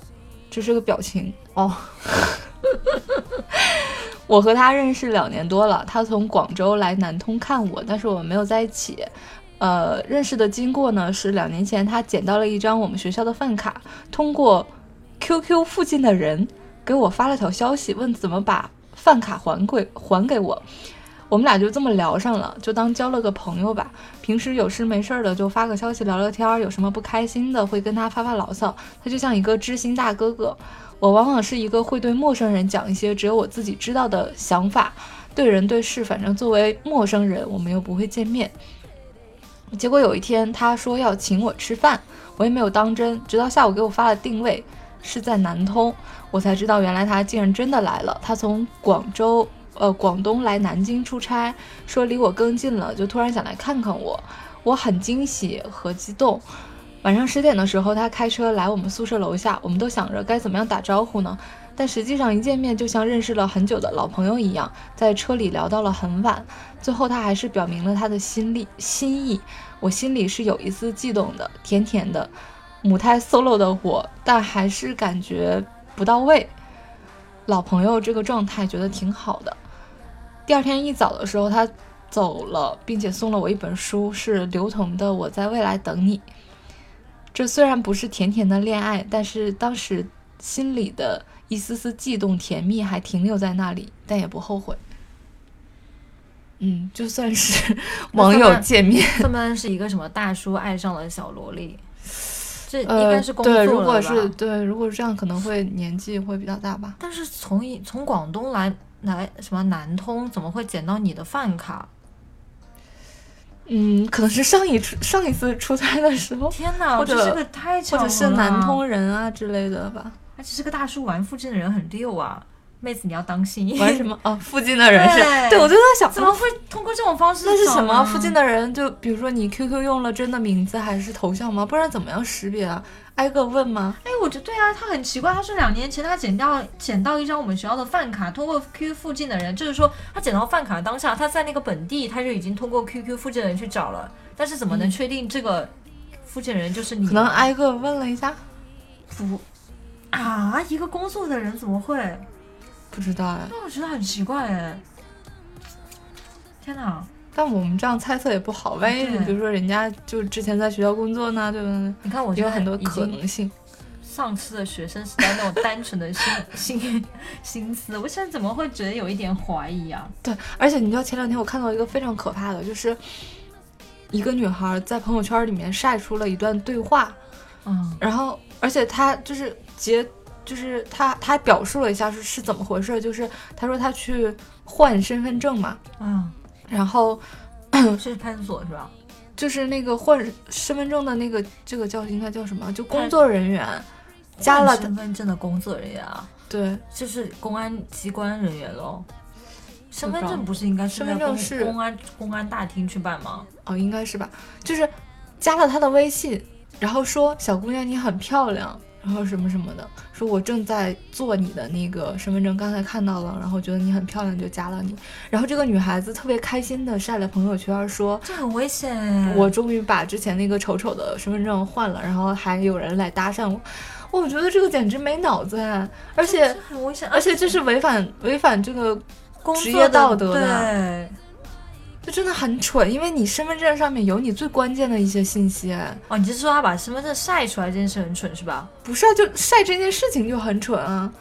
这是个表情哦。我和他认识两年多了，他从广州来南通看我，但是我们没有在一起。呃，认识的经过呢是两年前他捡到了一张我们学校的饭卡，通过 QQ 附近的人给我发了条消息，问怎么把饭卡还给还给我。我们俩就这么聊上了，就当交了个朋友吧。平时有事没事的就发个消息聊聊天，有什么不开心的会跟他发发牢骚。他就像一个知心大哥哥。我往往是一个会对陌生人讲一些只有我自己知道的想法，对人对事，反正作为陌生人，我们又不会见面。结果有一天他说要请我吃饭，我也没有当真，直到下午给我发了定位是在南通，我才知道原来他竟然真的来了。他从广州呃广东来南京出差，说离我更近了，就突然想来看看我，我很惊喜和激动。晚上十点的时候，他开车来我们宿舍楼下，我们都想着该怎么样打招呼呢？但实际上一见面就像认识了很久的老朋友一样，在车里聊到了很晚。最后他还是表明了他的心力心意，我心里是有一丝悸动的，甜甜的。母胎 solo 的我，但还是感觉不到位。老朋友这个状态觉得挺好的。第二天一早的时候，他走了，并且送了我一本书，是刘同的《我在未来等你》。这虽然不是甜甜的恋爱，但是当时心里的一丝丝悸动、甜蜜还停留在那里，但也不后悔。嗯，就算是网友见面，算不算是一个什么大叔爱上了小萝莉？这应呃该是工作对，如果吧是对，如果是这样，可能会年纪会比较大吧。但是从一从广东来来什么南通，怎么会捡到你的饭卡？嗯，可能是上一次上一次出差的时候，天哪，或者这是个太巧或了，者是南，通人啊之类的吧。而且这个大叔玩附近的人很溜啊，妹子你要当心。玩什么？哦，附近的人是，对对我就在想，怎么会通过这种方式？那是什么？附近的人就比如说你 QQ 用了真的名字还是头像吗？不然怎么样识别啊？挨个问吗？哎，我觉得对啊，他很奇怪。他说两年前他捡到捡到一张我们学校的饭卡，通过 QQ 附近的人，就是说他捡到饭卡当下，他在那个本地他就已经通过 QQ 附近的人去找了，但是怎么能确定这个附近人就是你呢？可能挨个问了一下，不啊，一个工作的人怎么会？不知道哎。那我觉得很奇怪哎。天哪！但我们这样猜测也不好，万一对比如说人家就之前在学校工作呢，对不对？你看，我就有很多可能性。丧失了学生时代那种 单纯的心心心思，我现在怎么会觉得有一点怀疑啊？对，而且你知道前两天我看到一个非常可怕的，就是一个女孩在朋友圈里面晒出了一段对话，嗯然后而且她就是截，就是他他还表述了一下是是怎么回事，就是他说他去换身份证嘛，嗯，然后 是派出所是吧？就是那个换身份证的那个这个叫应该叫什么？就工作人员加了身份证的工作人员啊，对就是公安机关人员喽。身份证不是应该是身份在公证是公安公安大厅去办吗？哦应该是吧，就是加了他的微信，然后说小姑娘你很漂亮，然后什么什么的，说我正在做你的那个身份证，刚才看到了，然后觉得你很漂亮就加了你，然后这个女孩子特别开心的晒了朋友圈说。这很危险哎。我终于把之前那个丑丑的身份证换了，然后还有人来搭讪我，我觉得这个简直没脑子啊！而且很危险，而且这是违反违反这个，工作职业道德的对，就真的很蠢，因为你身份证上面有你最关键的一些信息哎，哦，你是说他把身份证晒出来这件事很蠢是吧？不是啊，就晒这件事情就很蠢啊。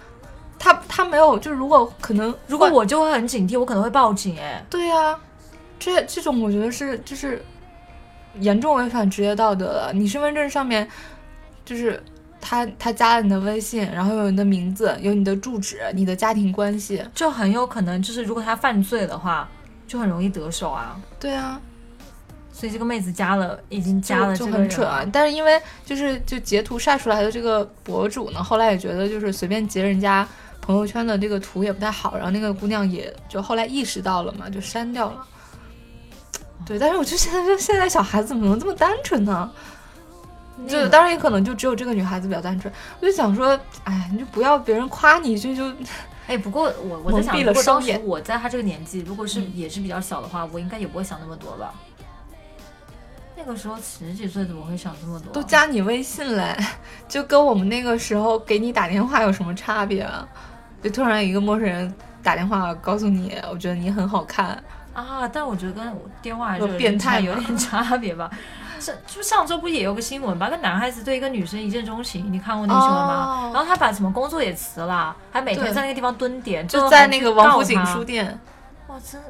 他他没有，就如果可能，如果我就会很警惕，我可能会报警哎。对呀、这这种我觉得是就是严重违反职业道德了。你身份证上面就是他他加了你的微信，然后有你的名字，有你的住址，你的家庭关系。就很有可能就是如果他犯罪的话，就很容易得手啊。对啊，所以这个妹子加了，已经加了就很蠢啊。。但是因为就是就截图晒出来的这个博主呢，后来也觉得就是随便截人家朋友圈的这个图也不太好，然后那个姑娘也就后来意识到了嘛，就删掉了。对，但是我就现在就现在小孩子怎么能这么单纯呢？就当然也可能就只有这个女孩子比较单纯。我就想说，哎，你就不要别人夸你，就就哎，不过我我在想，如果当时我在他这个年纪，如果是嗯也是比较小的话，我应该也不会想那么多吧。那个时候十几岁怎么会想这么多啊？都加你微信嘞，就跟我们那个时候给你打电话有什么差别啊？就突然一个陌生人打电话告诉你，我觉得你很好看，啊，但我觉得跟电话还是变态有点 差别吧。是，就上周不也有个新闻吧？那男孩子对一个女生一见钟情，你看过那个新闻吗？哦然后他把什么工作也辞了，还每天在那个地方蹲点，就在那个王府井书。店。哇，真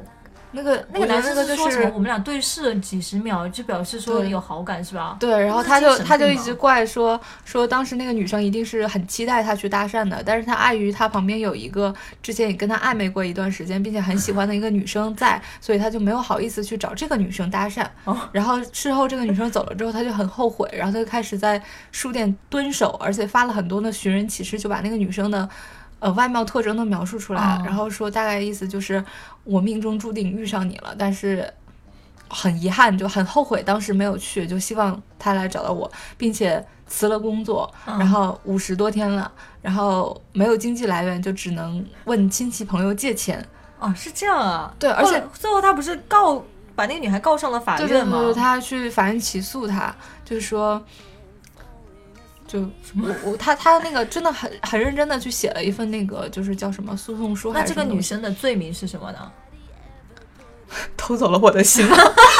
那个那个男生就是说什么？我们俩对视了几十秒，就表示说有好感是吧？对，然后他就他就一直怪说说当时那个女生一定是很期待他去搭讪的，但是他碍于他旁边有一个之前也跟他暧昧过一段时间，并且很喜欢的一个女生在，所以他就没有好意思去找这个女生搭讪。哦然后事后这个女生走了之后，他就很后悔，然后他就开始在书店蹲守，而且发了很多的寻人启事，就把那个女生的。呃，外貌特征都描述出来，了然后说大概意思就是我命中注定遇上你了，但是很遗憾，就很后悔当时没有去，就希望他来找到我，并且辞了工作，嗯然后五十多天了，然后没有经济来源，就只能问亲戚朋友借钱。哦，是这样啊。对而且后最后他不是告把那个女孩告上了法对对院吗？对对，他去法院起诉他，就是说，就我我他他那个真的很很认真的去写了一份那个就是叫什么诉讼书，那这个女生的罪名是什么呢？偷走了我的心。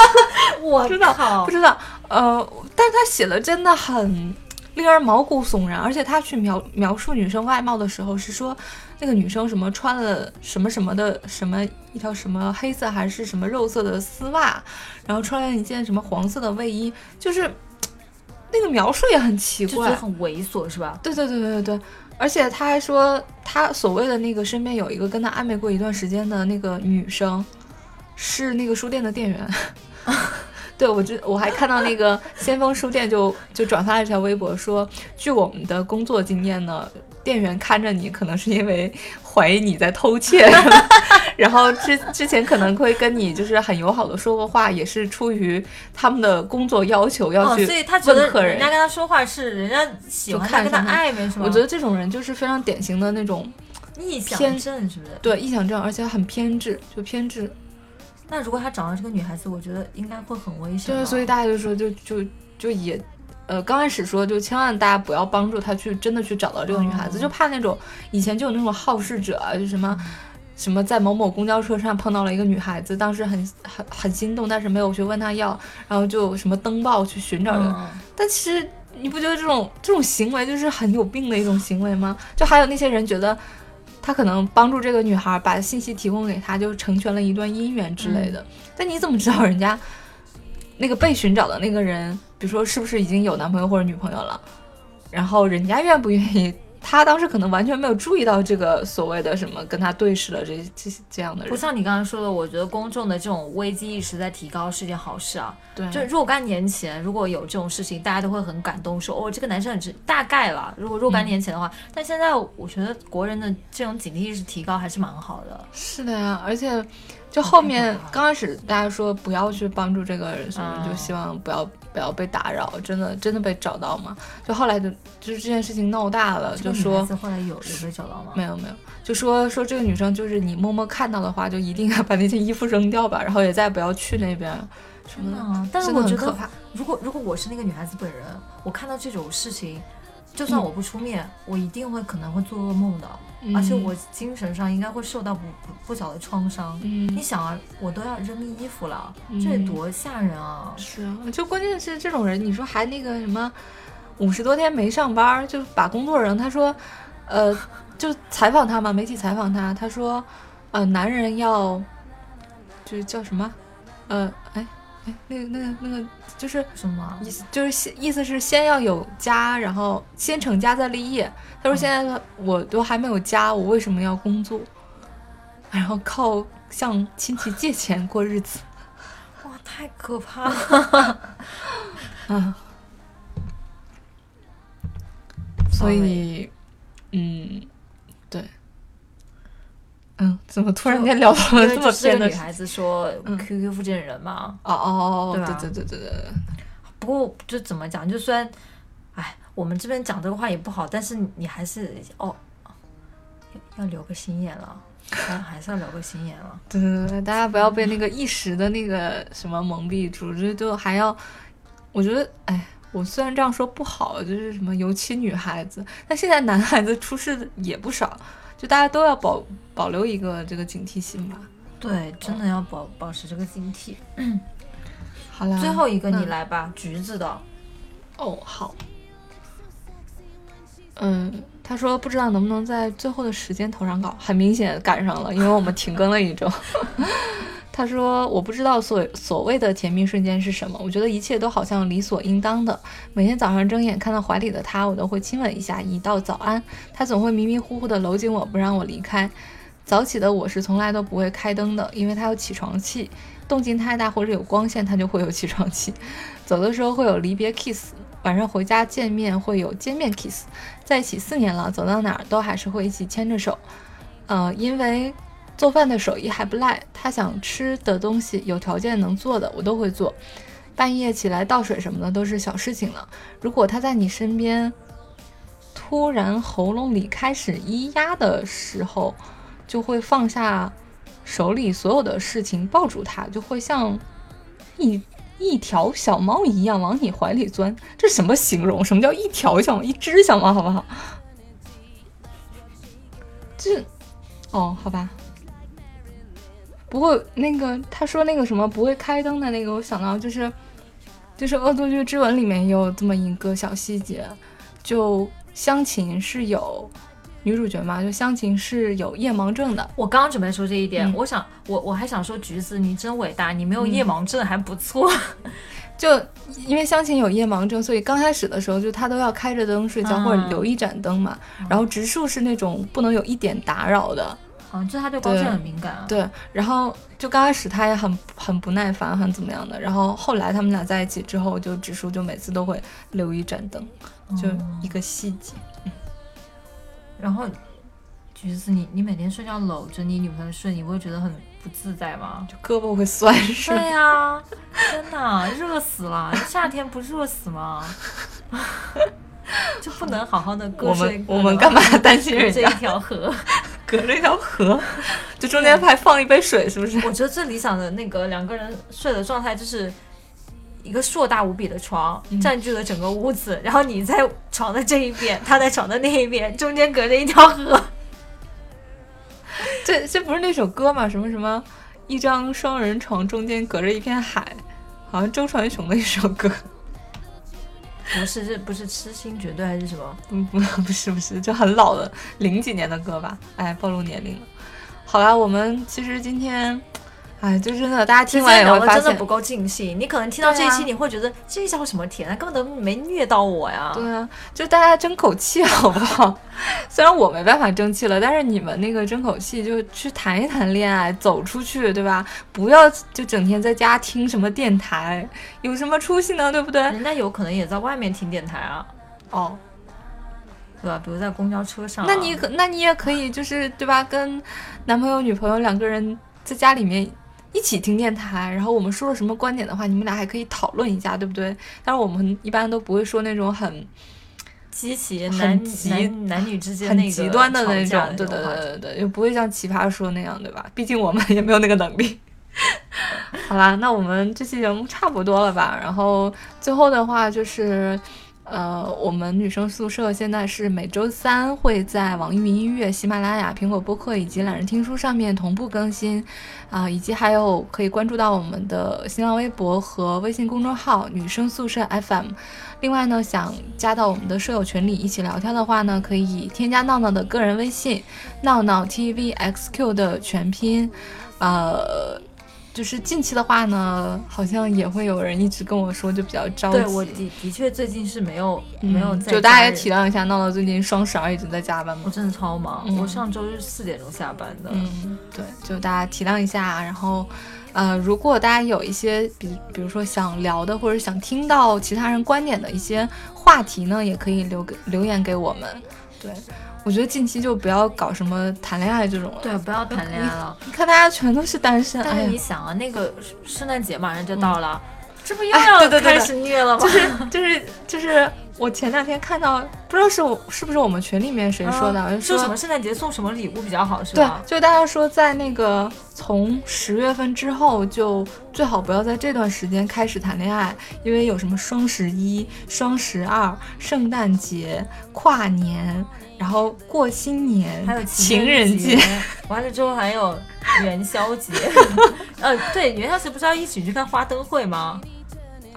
我知道靠不知道，呃，但是他写的真的很令人毛骨悚然，而且他去描描述女生外貌的时候是说，那个女生什么穿了什么什么的什么一条什么黑色还是什么肉色的丝袜，然后穿了一件什么黄色的卫衣，就是那个描述也很奇怪很猥琐是吧？对对对对对对，而且他还说，他所谓的那个身边有一个跟他暧昧过一段时间的那个女生，是那个书店的店员。对，我知我还看到那个先锋书店就就转发了一条微博说，据我们的工作经验呢，店员看着你可能是因为怀疑你在偷窃，然后之之前可能会跟你就是很友好的说过话，也是出于他们的工作要求要哦，去所以他觉得问客人人家跟他说话是人家喜欢看他，跟他暧昧是吗？我觉得这种人就是非常典型的那种臆想症是不是？对臆想症，而且很偏执，就偏执。那如果他找到这个女孩子，我觉得应该会很危险吧。对，所以大家就说，就就就也，呃，刚开始说，就千万大家不要帮助他去真的去找到这个女孩子，哦就怕那种以前就有那种好事者啊，就什么。什么在某某公交车上碰到了一个女孩子，当时很很很心动，但是没有去问她要，然后就什么登报去寻找人。嗯，但其实你不觉得这种这种行为就是很有病的一种行为吗？就还有那些人觉得他可能帮助这个女孩把信息提供给他，就成全了一段姻缘之类的。但你怎么知道人家那个被寻找的那个人，比如说是不是已经有男朋友或者女朋友了？然后人家愿不愿意？他当时可能完全没有注意到这个所谓的什么跟他对视了这这这样的人。不像你刚才说的，我觉得公众的这种危机意识在提高是件好事啊。对，就若干年前，如果有这种事情，大家都会很感动，说哦，这个男生很值。大概了，如果若干年前的话，但现在我觉得国人的这种警惕意识提高还是蛮好的。是的呀，而且就后面刚开始大家说不要去帮助这个人什么，嗯就希望不要不要被打扰，真的真的被找到吗？就后来就就是这件事情闹大了，就说子后来有有被找到吗？没有没有，就说说这个女生就是你默默看到的话，就一定要把那件衣服扔掉吧，然后也再不要去那边什么的，啊，但是我觉得，很可怕。如果如果我是那个女孩子本人，我看到这种事情，就算嗯我不出面，我一定会可能会做噩梦的，嗯而且我精神上应该会受到不不不小的创伤。你嗯想啊，我都要扔衣服了，嗯这得多吓人啊！是啊，就关键是这种人，你说还那个什么，五十多天没上班儿，就把工作人，他说，呃，就采访他嘛，媒体采访他，他说，呃，男人要，就是叫什么，呃，哎哎，那个那个那个，就是什么？意思就是先意思是先要有家，然后先成家再立业。他说现在我都还没有家，我为什么要工作？然后靠向亲戚借钱过日子 哇，太可怕了！啊。所以，嗯，对，嗯，怎么突然间聊到了这么偏的女孩子说嗯 QQ 附近的人嘛，哦哦哦，对吧对对对对对，不过就怎么讲，就虽然，哎，我们这边讲这个话也不好，但是你还是哦，要留个心眼了，还 还是要留个心眼了。对对对，大家不要被那个一时的那个什么蒙蔽住，就就还要，我觉得，哎，我虽然这样说不好，就是什么，尤其女孩子，但现在男孩子出事的也不少，就大家都要保保留一个这个警惕性吧。对，真的要保保持这个警惕。好啦，最后一个你嗯来吧，橘子的。哦，好。嗯，他说不知道能不能在最后的时间投上稿，很明显赶上了，因为我们停更了一周。他说：“我不知道所所谓的甜蜜瞬间是什么，我觉得一切都好像理所应当的。每天早上睁眼看到怀里的他，我都会亲吻一下，一道早安。他总会迷迷糊糊的搂紧我，不让我离开。早起的我是从来都不会开灯的，因为他有起床气，动静太大或者有光线，他就会有起床气。走的时候会有离别 kiss，晚上回家见面会有见面 kiss。在一起四年了，走到哪儿都还是会一起牵着手。呃，因为。”做饭的手艺还不赖，他想吃的东西有条件能做的我都会做。半夜起来倒水什么的都是小事情了。如果他在你身边，突然喉咙里开始咿呀的时候，就会放下手里所有的事情，抱住他，就会像一一条小猫一样往你怀里钻。这什么形容？什么叫一条小猫？一只小猫，好不好？这，哦，好吧。不过那个他说那个什么不会开灯的那个，我想到就是，就是《恶作剧之吻》里面有这么一个小细节，就湘琴是有女主角嘛，就湘琴是有夜盲症的。我刚刚准备说这一点，我想我我还想说橘子你真伟大，你没有夜盲症还不错。就因为湘琴有夜盲症，所以刚开始的时候就她都要开着灯睡觉或者留一盏灯嘛。然后植树是那种不能有一点打扰的。嗯，就他对光线很敏感啊。对，然后就刚开始他也很很不耐烦，很怎么样的。然后后来他们俩在一起之后，就直树就每次都会留一盏灯，就一个细节。然后橘子，你你每天睡觉搂着你女朋友睡，你不会觉得很不自在吗？就胳膊会酸是对 呀，真的热死了，夏天不热死吗？就不能好好的过我们我们干嘛担心人家这一条河？隔着一条河，就中间还放一杯水，是不是？我觉得最理想的那个两个人睡的状态，就是一个硕大无比的床占据了整个屋子，然后你在床的这一边，他在床的那一边，中间隔着一条河。这这不是那首歌吗？什么什么，一张双人床中间隔着一片海，好像周传雄的一首歌。不是，这不是痴心绝对还是什么？嗯，不，不是，不是，就很老的零几年的歌吧？哎，暴露年龄了。好啦，我们其实今天。哎，就真的，大家听完以后发现真的不够尽兴。你可能听到这一期，你会觉得这一叫什么甜啊，根本都没虐到我呀。对啊，就大家争口气好不好？虽然我没办法争气了，但是你们那个争口气，就去谈一谈恋爱，走出去，对吧？不要就整天在家听什么电台，有什么出息呢？对不对？人家有可能也在外面听电台啊。哦，对吧？比如在公交车上。那你可，那你也可以，就是对吧？跟男朋友、女朋友两个人在家里面。一起听电台，然后我们说了什么观点的话，你们俩还可以讨论一下，对不对？但是我们一般都不会说那种很激起男男男女之间很极端的那种，对对对对对，又不会像奇葩说那样，对吧？毕竟我们也没有那个能力。好啦，那我们这期节目差不多了吧？然后最后的话就是。呃，我们女生宿舍现在是每周三会在网易云音乐、喜马拉雅、苹果播客以及懒人听书上面同步更新，啊，以及还有可以关注到我们的新浪微博和微信公众号“女生宿舍 FM”。另外呢，想加到我们的舍友群里一起聊天的话呢，可以添加闹闹的个人微信“闹闹 tvxq” 的全拼，呃。就是近期的话呢，好像也会有人一直跟我说，就比较着急。对我的的确最近是没有没有在，就大家也体谅一下，闹闹最近双十二一直在加班嘛。我真的超忙，我上周是四点钟下班的。嗯，对，就大家体谅一下。然后，呃，如果大家有一些比比如说想聊的或者想听到其他人观点的一些话题呢，也可以留给留言给我们。对。我觉得近期就不要搞什么谈恋爱这种了。对，不要谈恋爱了。你看大家全都是单身。但是你想啊，那个圣诞节马上就到了，这不又要开始虐了吗？就是就是就是，我前两天看到，不知道是我是不是我们群里面谁说的，说什么圣诞节送什么礼物比较好，是吧？对，就大家说在那个从十月份之后，就最好不要在这段时间开始谈恋爱，因为有什么双十一、双十二、圣诞节、跨年。然后过新年，还有情人节，完了之后还有元宵节。呃，对，元宵节不是要一起去看花灯会吗？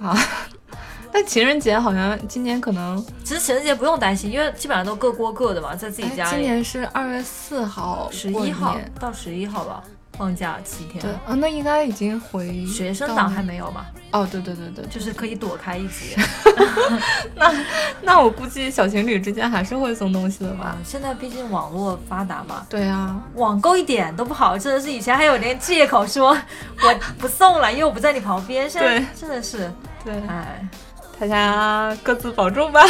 啊，但情人节好像今年可能，其实情人节不用担心，因为基本上都各过各的嘛，在自己家里。今年是二月四号，十一号到十一号吧。放假七天。对啊，那应该已经回学生党还没有吧？哦，对对对对，就是可以躲开一些。那那我估计小情侣之间还是会送东西的吧？现在毕竟网络发达嘛。对啊，网购一点都不好，真的是以前还有连借口说我不送了，因为我不在你旁边。现在真的是，对，哎。大家各自保重吧，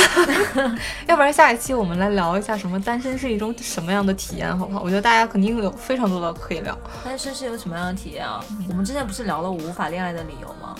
要不然下一期我们来聊一下什么单身是一种什么样的体验，好不好？我觉得大家肯定有非常多的可以聊。单身是有什么样的体验啊？我们之前不是聊了无法恋爱的理由吗？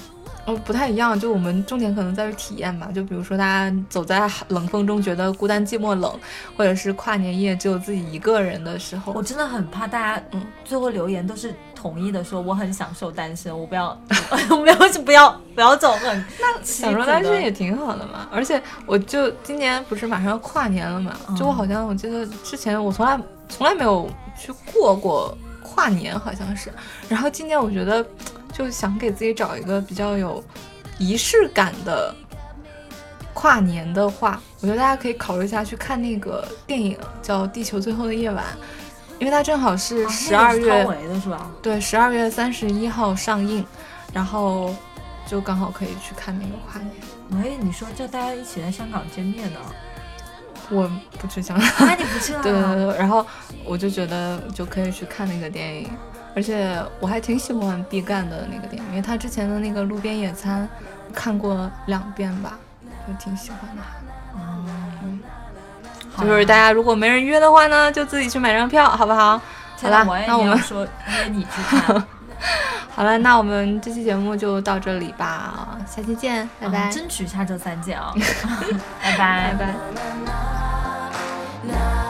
哦，不太一样，就我们重点可能在于体验吧。就比如说，大家走在冷风中觉得孤单寂寞冷，或者是跨年夜只有自己一个人的时候，我真的很怕大家，嗯，最后留言都是统一的说我很享受单身，我不要，我没有不要 不要走很那享受单身也挺好的嘛。而且我就今年不是马上要跨年了嘛，就我好像我记得之前我从来从来没有去过过跨年，好像是。然后今年我觉得。就想给自己找一个比较有仪式感的跨年的话，我觉得大家可以考虑一下去看那个电影，叫《地球最后的夜晚》，因为它正好是十二月的是吧？对，十二月三十一号上映，然后就刚好可以去看那个跨年。哎，你说叫大家一起在香港见面呢？我不去香港，那你不去了？对对对，然后我就觉得就可以去看那个电影。而且我还挺喜欢毕赣的那个电影，因为他之前的那个《路边野餐》看过两遍吧，就挺喜欢的。嗯，就是大家如果没人约的话呢，就自己去买张票，好不好？好了，那我们说约你去看。好了，那我们这期节目就到这里吧，下期见，拜拜。争取下周三见啊，拜拜拜拜。